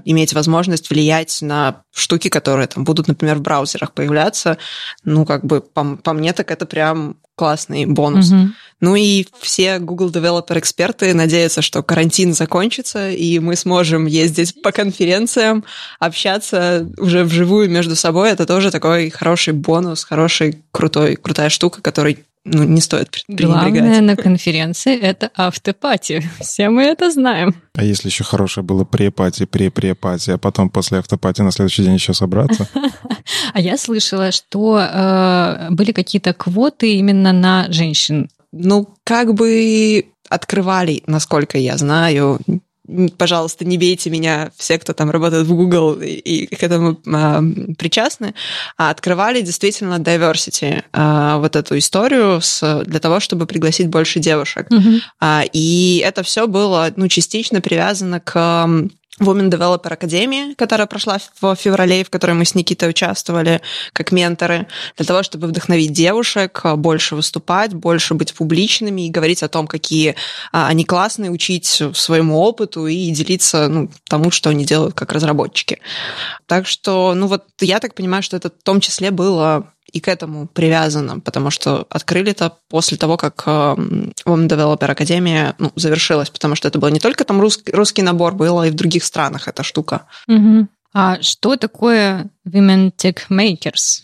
иметь возможность влиять на штуки, которые там будут, например, в браузерах появляться, ну, как бы, по, по мне, так это прям классный бонус. Угу. Ну и все Google Developer эксперты надеются, что карантин закончится, и мы сможем ездить по конференциям, общаться уже вживую между собой. Это тоже такой хороший бонус, хороший, крутой, крутая штука, которой ну, не стоит Главное на конференции — это автопати. Все мы это знаем. А если еще хорошее было препати, пре-препати, а потом после автопати на следующий день еще собраться? [LAUGHS] А я слышала, что э, были какие-то квоты именно на женщин. Ну, как бы открывали, насколько я знаю, пожалуйста, не бейте меня, все, кто там работает в Google и, и к этому а, причастны, а открывали действительно diversity, а, вот эту историю с, для того, чтобы пригласить больше девушек. Mm-hmm. А, и это все было, ну, частично привязано к Women Developer Академии, которая прошла в феврале, в которой мы с Никитой участвовали как менторы, для того, чтобы вдохновить девушек больше выступать, больше быть публичными и говорить о том, какие а, они классные, учить своему опыту и делиться ну, тому, что они делают как разработчики. Так что, ну вот я так понимаю, что это в том числе было и к этому привязано, потому что открыли это после того, как Women Developer Академия ну, завершилась, потому что это было не только там русский, русский набор, было и в других странах эта штука. Угу. А что такое Women Tech Makers?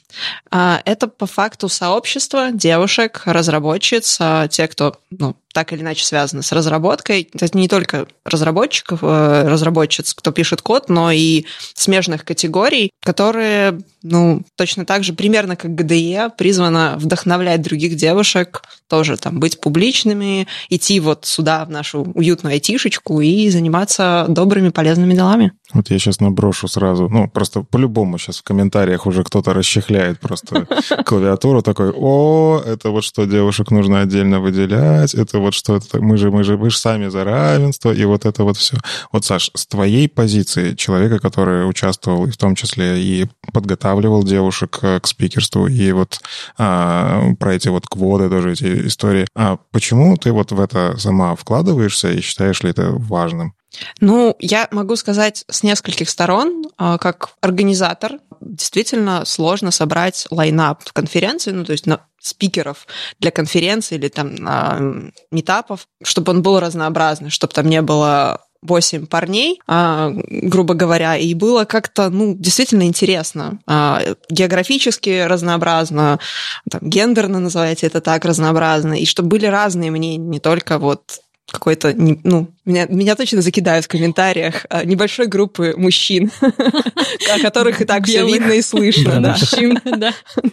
А, это по факту сообщество девушек, разработчиц, а, те, кто ну, так или иначе связаны с разработкой. Это не только разработчиков, э, разработчиц, кто пишет код, но и смежных категорий, которые, ну, точно так же, примерно как ГДЕ, призвана вдохновлять других девушек, тоже там быть публичными, идти вот сюда, в нашу уютную айтишечку и заниматься добрыми, полезными делами. Вот я сейчас наброшу сразу, ну, просто по-любому сейчас в комментариях уже кто-то расчехляет просто [LAUGHS] клавиатуру, такой, о, это вот что девушек нужно отдельно выделять, это вот что это, мы же, мы же, мы же сами за равенство, и вот это вот все. Вот, Саш, с твоей позиции человека, который участвовал и в том числе и подготавливал девушек к спикерству, и вот а, про эти вот кводы тоже эти истории, а почему ты вот в это сама вкладываешься и считаешь ли это важным? Ну, я могу сказать с нескольких сторон, а, как организатор, действительно сложно собрать лайнап конференции, ну, то есть на спикеров для конференции или там на метапов, чтобы он был разнообразный, чтобы там не было 8 парней, а, грубо говоря, и было как-то, ну, действительно интересно. А, географически разнообразно, там, гендерно, называйте это так, разнообразно, и чтобы были разные мнения, не только вот какой-то, ну, меня, меня точно закидают в комментариях а, небольшой группы мужчин, [LAUGHS] о которых и так все видно и слышно. [LAUGHS]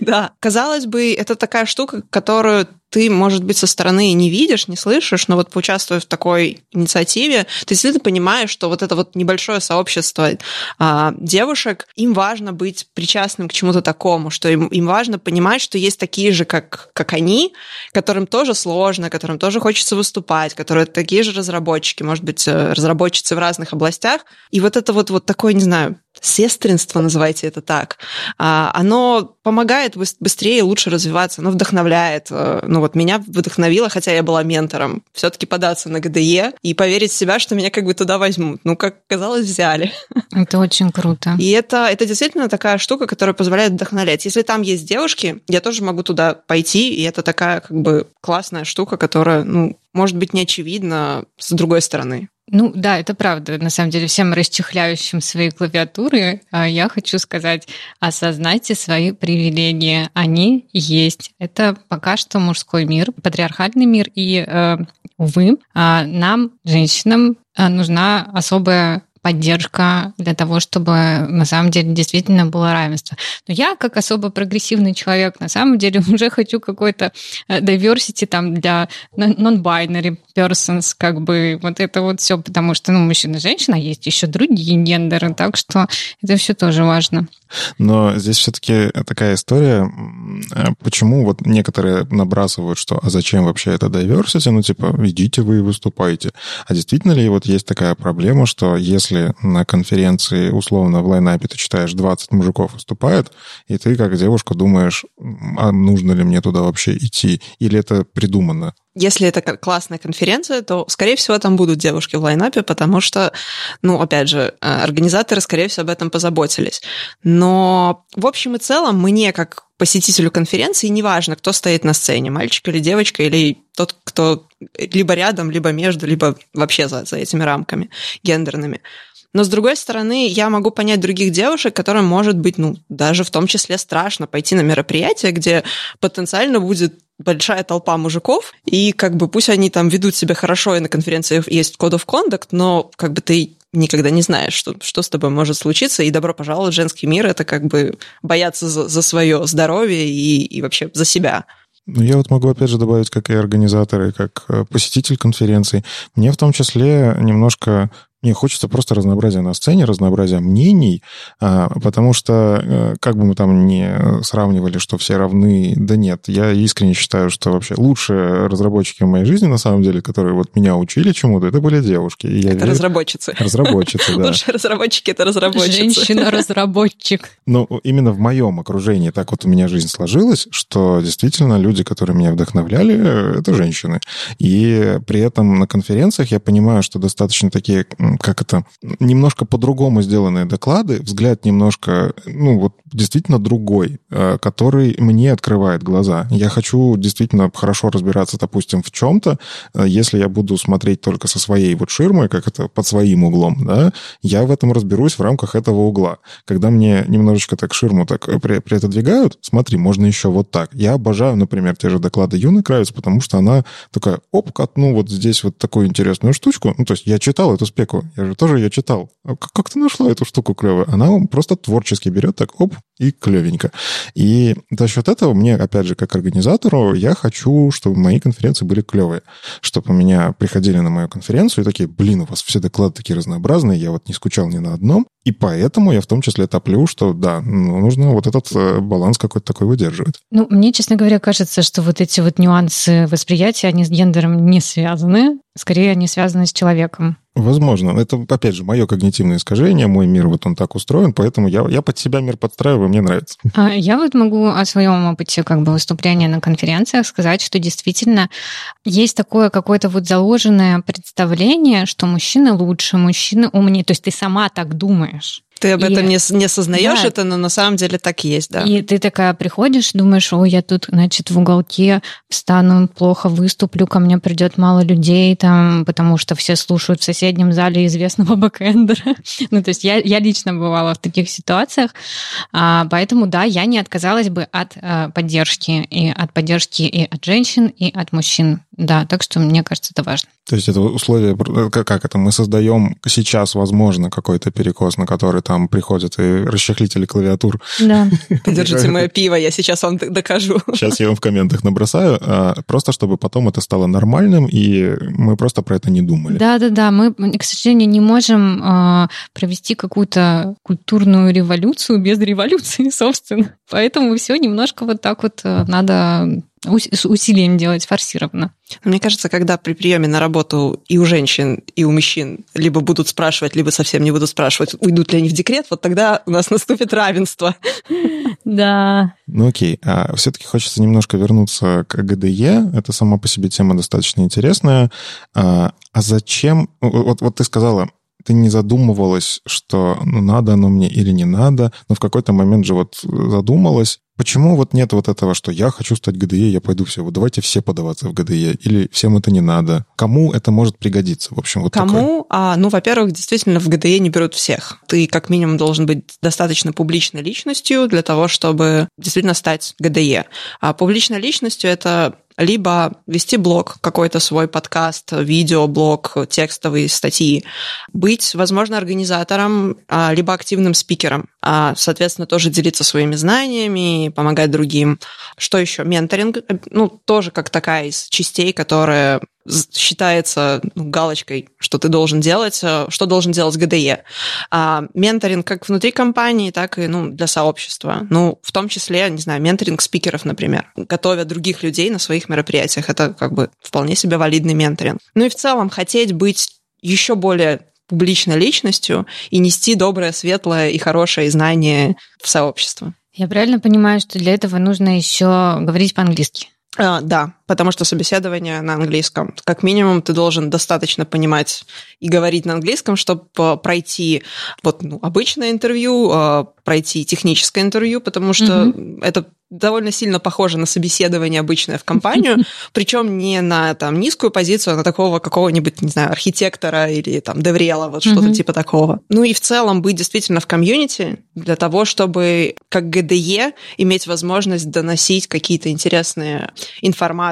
Да. Казалось бы, это такая штука, которую ты, может быть, со стороны не видишь, не слышишь, но вот поучаствуя в такой инициативе, ты действительно понимаешь, что вот это вот небольшое сообщество а, девушек, им важно быть причастным к чему-то такому, что им, им важно понимать, что есть такие же, как, как они, которым тоже сложно, которым тоже хочется выступать, которые такие же разработчики, может быть, э, разработчицы в разных областях. И вот это вот, вот такое, не знаю, сестринство, называйте это так, а, оно помогает быстрее и лучше развиваться, оно вдохновляет. Э, ну вот меня вдохновило, хотя я была ментором, все-таки податься на ГДЕ и поверить в себя, что меня как бы туда возьмут. Ну, как казалось, взяли. [LAUGHS] Это очень круто. И это, это действительно такая штука, которая позволяет вдохновлять. Если там есть девушки, я тоже могу туда пойти, и это такая как бы классная штука, которая, ну, может быть, не очевидна с другой стороны. Ну да, это правда. На самом деле, всем расчехляющим свои клавиатуры а, я хочу сказать, осознайте свои привилегии. Они есть. Это пока что мужской мир, патриархальный мир. И, э, увы, а, нам, женщинам, э, нужна особая поддержка для того, чтобы на самом деле действительно было равенство. Но я, как особо прогрессивный человек, на самом деле [LAUGHS] уже хочу какой-то э, diversity там для non-binary persons, как бы вот это вот все, потому что, ну, мужчина женщина, есть еще другие гендеры, так что это все тоже важно. Но здесь все-таки такая история, э, почему вот некоторые набрасывают, что а зачем вообще это diversity, ну, типа, идите вы и выступайте. А действительно ли вот есть такая проблема, что если если на конференции условно в лайнапе ты читаешь 20 мужиков выступает, и ты как девушка думаешь, а нужно ли мне туда вообще идти, или это придумано? Если это классная конференция, то, скорее всего, там будут девушки в лайнапе, потому что, ну, опять же, э, организаторы, скорее всего, об этом позаботились. Но в общем и целом мне, как посетителю конференции, неважно, кто стоит на сцене, мальчик или девочка, или тот, кто либо рядом, либо между, либо вообще за, за этими рамками гендерными. Но, с другой стороны, я могу понять других девушек, которым может быть, ну, даже в том числе страшно пойти на мероприятие, где потенциально будет большая толпа мужиков, и как бы пусть они там ведут себя хорошо, и на конференции есть Code of Conduct, но как бы ты никогда не знаешь, что, что с тобой может случиться, и добро пожаловать в женский мир, это как бы бояться за, за свое здоровье и, и вообще за себя. Ну, я вот могу опять же добавить, как и организатор, и как э, посетитель конференции. Мне в том числе немножко мне хочется просто разнообразия на сцене, разнообразия мнений, а, потому что, э, как бы мы там не сравнивали, что все равны, да нет, я искренне считаю, что вообще лучшие разработчики в моей жизни, на самом деле, которые вот меня учили чему-то, это были девушки. И я это верю... разработчицы. Разработчицы, да. Лучшие разработчики — это разработчицы. Женщина-разработчик. Ну, именно в моем окружении так вот у меня жизнь сложилась, что действительно люди, которые меня вдохновляли, это женщины. И при этом на конференциях я понимаю, что достаточно такие как это, немножко по-другому сделанные доклады, взгляд немножко, ну, вот действительно другой, э, который мне открывает глаза. Я хочу действительно хорошо разбираться, допустим, в чем-то. Э, если я буду смотреть только со своей вот ширмой, как это, под своим углом, да, я в этом разберусь в рамках этого угла. Когда мне немножечко так ширму так при, при отодвигают, смотри, можно еще вот так. Я обожаю, например, те же доклады Юны Кравец, потому что она такая, оп, ну вот здесь вот такую интересную штучку. Ну, то есть я читал эту спеку, я же тоже ее читал. Как, как ты нашла эту штуку клевую? Она просто творчески берет так, оп, и клевенько. И за счет этого мне, опять же, как организатору, я хочу, чтобы мои конференции были клевые. Чтобы у меня приходили на мою конференцию и такие, блин, у вас все доклады такие разнообразные, я вот не скучал ни на одном. И поэтому я в том числе топлю, что да, ну, нужно вот этот э, баланс какой-то такой выдерживать. Ну, мне, честно говоря, кажется, что вот эти вот нюансы восприятия, они с гендером не связаны. Скорее, они связаны с человеком. Возможно. Это, опять же, мое когнитивное искажение, мой мир, вот он так устроен, поэтому я, я под себя мир подстраиваю, мне нравится. А я вот могу о своем опыте как бы выступления на конференциях сказать, что действительно есть такое какое-то вот заложенное представление, что мужчины лучше, мужчины умнее. То есть ты сама так думаешь. Ты об и... этом не, не сознаешь да. это, но на самом деле так и есть, да. И ты такая приходишь, думаешь, о, я тут, значит, в уголке встану, плохо выступлю, ко мне придет мало людей, там, потому что все слушают в соседнем зале известного бэкэндера. [LAUGHS] ну, то есть я, я лично бывала в таких ситуациях, а, поэтому, да, я не отказалась бы от а, поддержки, и от поддержки и от женщин, и от мужчин. Да, так что мне кажется, это важно. То есть это условие, как это, мы создаем сейчас, возможно, какой-то перекос, на который там приходят и расчехлители клавиатур. Да. [LAUGHS] Подержите мое пиво, я сейчас вам докажу. Сейчас я вам в комментах набросаю, а, просто чтобы потом это стало нормальным, и мы просто про это не думали. Да-да-да, мы, к сожалению, не можем а, провести какую-то культурную революцию без революции, [LAUGHS] собственно. Поэтому все немножко вот так вот э, надо с усилием делать форсированно. Мне кажется, когда при приеме на работу и у женщин, и у мужчин либо будут спрашивать, либо совсем не будут спрашивать, уйдут ли они в декрет, вот тогда у нас [LAUGHS] наступит равенство. Да. Ну окей, а все-таки хочется немножко вернуться к ГДЕ. Это сама по себе тема достаточно интересная. А, а зачем... Вот, вот ты сказала, ты не задумывалась, что ну, надо оно мне или не надо, но в какой-то момент же вот задумалась. Почему вот нет вот этого, что я хочу стать ГДЕ, я пойду все, вот давайте все подаваться в ГДЕ, или всем это не надо? Кому это может пригодиться? В общем, вот Кому? А, ну, во-первых, действительно, в ГДЕ не берут всех. Ты как минимум должен быть достаточно публичной личностью для того, чтобы действительно стать ГДЕ. А публичной личностью это либо вести блог, какой-то свой подкаст, видеоблог, текстовые статьи, быть, возможно, организатором, а, либо активным спикером, а, соответственно, тоже делиться своими знаниями, помогать другим. Что еще? Менторинг, ну, тоже как такая из частей, которая считается ну, галочкой, что ты должен делать, э, что должен делать ГДЕ. А, менторинг как внутри компании, так и ну, для сообщества. Ну, в том числе, не знаю, менторинг спикеров, например, готовя других людей на своих мероприятиях. Это как бы вполне себе валидный менторинг. Ну и в целом хотеть быть еще более публичной личностью и нести доброе, светлое и хорошее знание в сообщество. Я правильно понимаю, что для этого нужно еще говорить по-английски? А, да, потому что собеседование на английском. Как минимум, ты должен достаточно понимать и говорить на английском, чтобы пройти вот, ну, обычное интервью, а, пройти техническое интервью, потому что mm-hmm. это довольно сильно похоже на собеседование обычное в компанию, [LAUGHS] причем не на там низкую позицию, а на такого какого-нибудь, не знаю, архитектора или там деврела, вот что-то типа такого. Ну и в целом быть действительно в комьюнити для того, чтобы как ГДЕ иметь возможность доносить какие-то интересные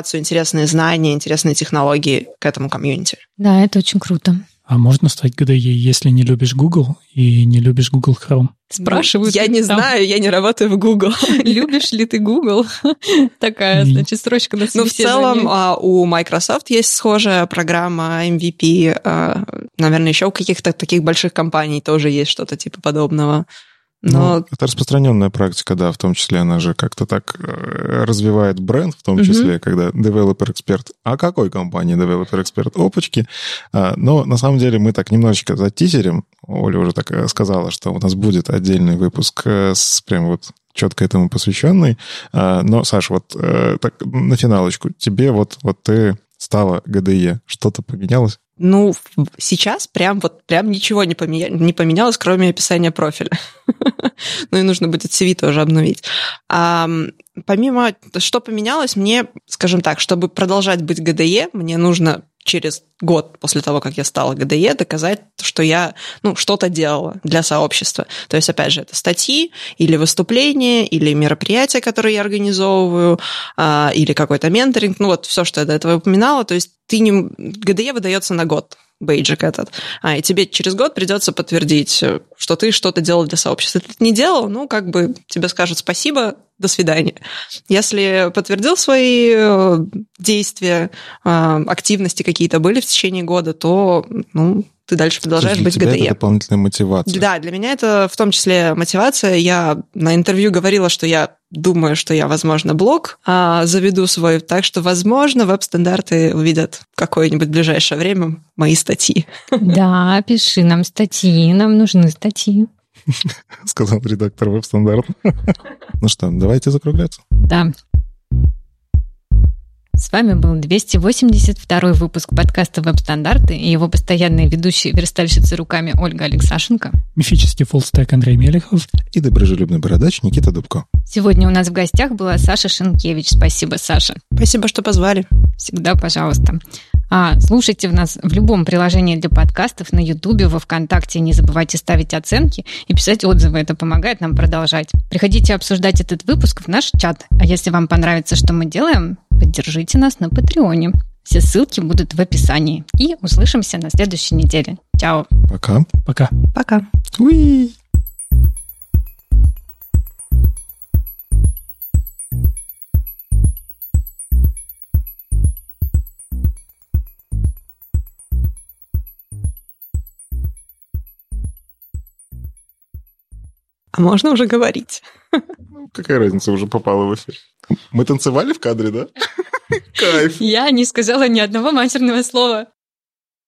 информацию, интересные знания, интересные технологии к этому комьюнити. Да, это очень круто. А можно стать ГДЕ, если не любишь Google и не любишь Google Chrome? Спрашивают. Я не там. знаю, я не работаю в Google. [LAUGHS] Любишь ли ты Google? [LAUGHS] Такая, значит, строчка на Ну, в целом а, у Microsoft есть схожая программа MVP. А, наверное, еще у каких-то таких больших компаний тоже есть что-то типа подобного. Но... Ну, это распространенная практика, да, в том числе она же как-то так э, развивает бренд, в том числе, mm-hmm. когда developer эксперт. А какой компании developer эксперт? Опачки. А, но на самом деле мы так немножечко затизерим. Оля уже так э, сказала, что у нас будет отдельный выпуск э, с прям вот четко этому посвященный. А, но, Саш, вот так на финалочку, тебе вот, вот ты стала ГДЕ, что-то поменялось? Ну, сейчас прям вот прям ничего не, поменя... не поменялось, кроме описания профиля. [LAUGHS] ну и нужно будет CV тоже обновить. Помимо, что поменялось, мне, скажем так, чтобы продолжать быть ГДЕ, мне нужно через год после того, как я стала ГДЕ, доказать, что я ну, что-то делала для сообщества. То есть, опять же, это статьи или выступления, или мероприятия, которые я организовываю, а, или какой-то менторинг, ну вот все, что я до этого упоминала. То есть ты не... ГДЕ выдается на год бейджик этот, а, и тебе через год придется подтвердить, что ты что-то делал для сообщества. Если ты не делал, ну, как бы тебе скажут спасибо, до свидания. Если подтвердил свои э, действия, э, активности какие-то были в течение года, то, ну, ты дальше продолжаешь быть тебя ГДЕ. Это дополнительная мотивация. Да, для меня это в том числе мотивация. Я на интервью говорила, что я думаю, что я, возможно, блог а, заведу свой, так что, возможно, веб-стандарты увидят какое-нибудь ближайшее время мои статьи. [LAUGHS] Да, пиши нам статьи, нам нужны статьи. [LAUGHS] Сказал редактор веб-стандарт. [LAUGHS] Ну что, давайте закругляться. Да. С вами был 282 выпуск подкаста «Веб-стандарты» и его постоянные ведущие верстальщицы руками Ольга Алексашенко. Мифический фуллстек Андрей Мелехов. И доброжелюбный бородач Никита Дубко. Сегодня у нас в гостях была Саша Шенкевич. Спасибо, Саша. Спасибо, что позвали. Всегда, пожалуйста. А, слушайте в нас в любом приложении для подкастов, на Ютубе, во Вконтакте. Не забывайте ставить оценки и писать отзывы. Это помогает нам продолжать. Приходите обсуждать этот выпуск в наш чат. А если вам понравится, что мы делаем, поддержите нас на Патреоне. Все ссылки будут в описании. И услышимся на следующей неделе. Чао. Пока. Пока. Пока. Уи. А можно уже говорить? Ну, какая разница, уже попала в эфир. Мы танцевали в кадре, да? [LAUGHS] Кайф. Я не сказала ни одного матерного слова.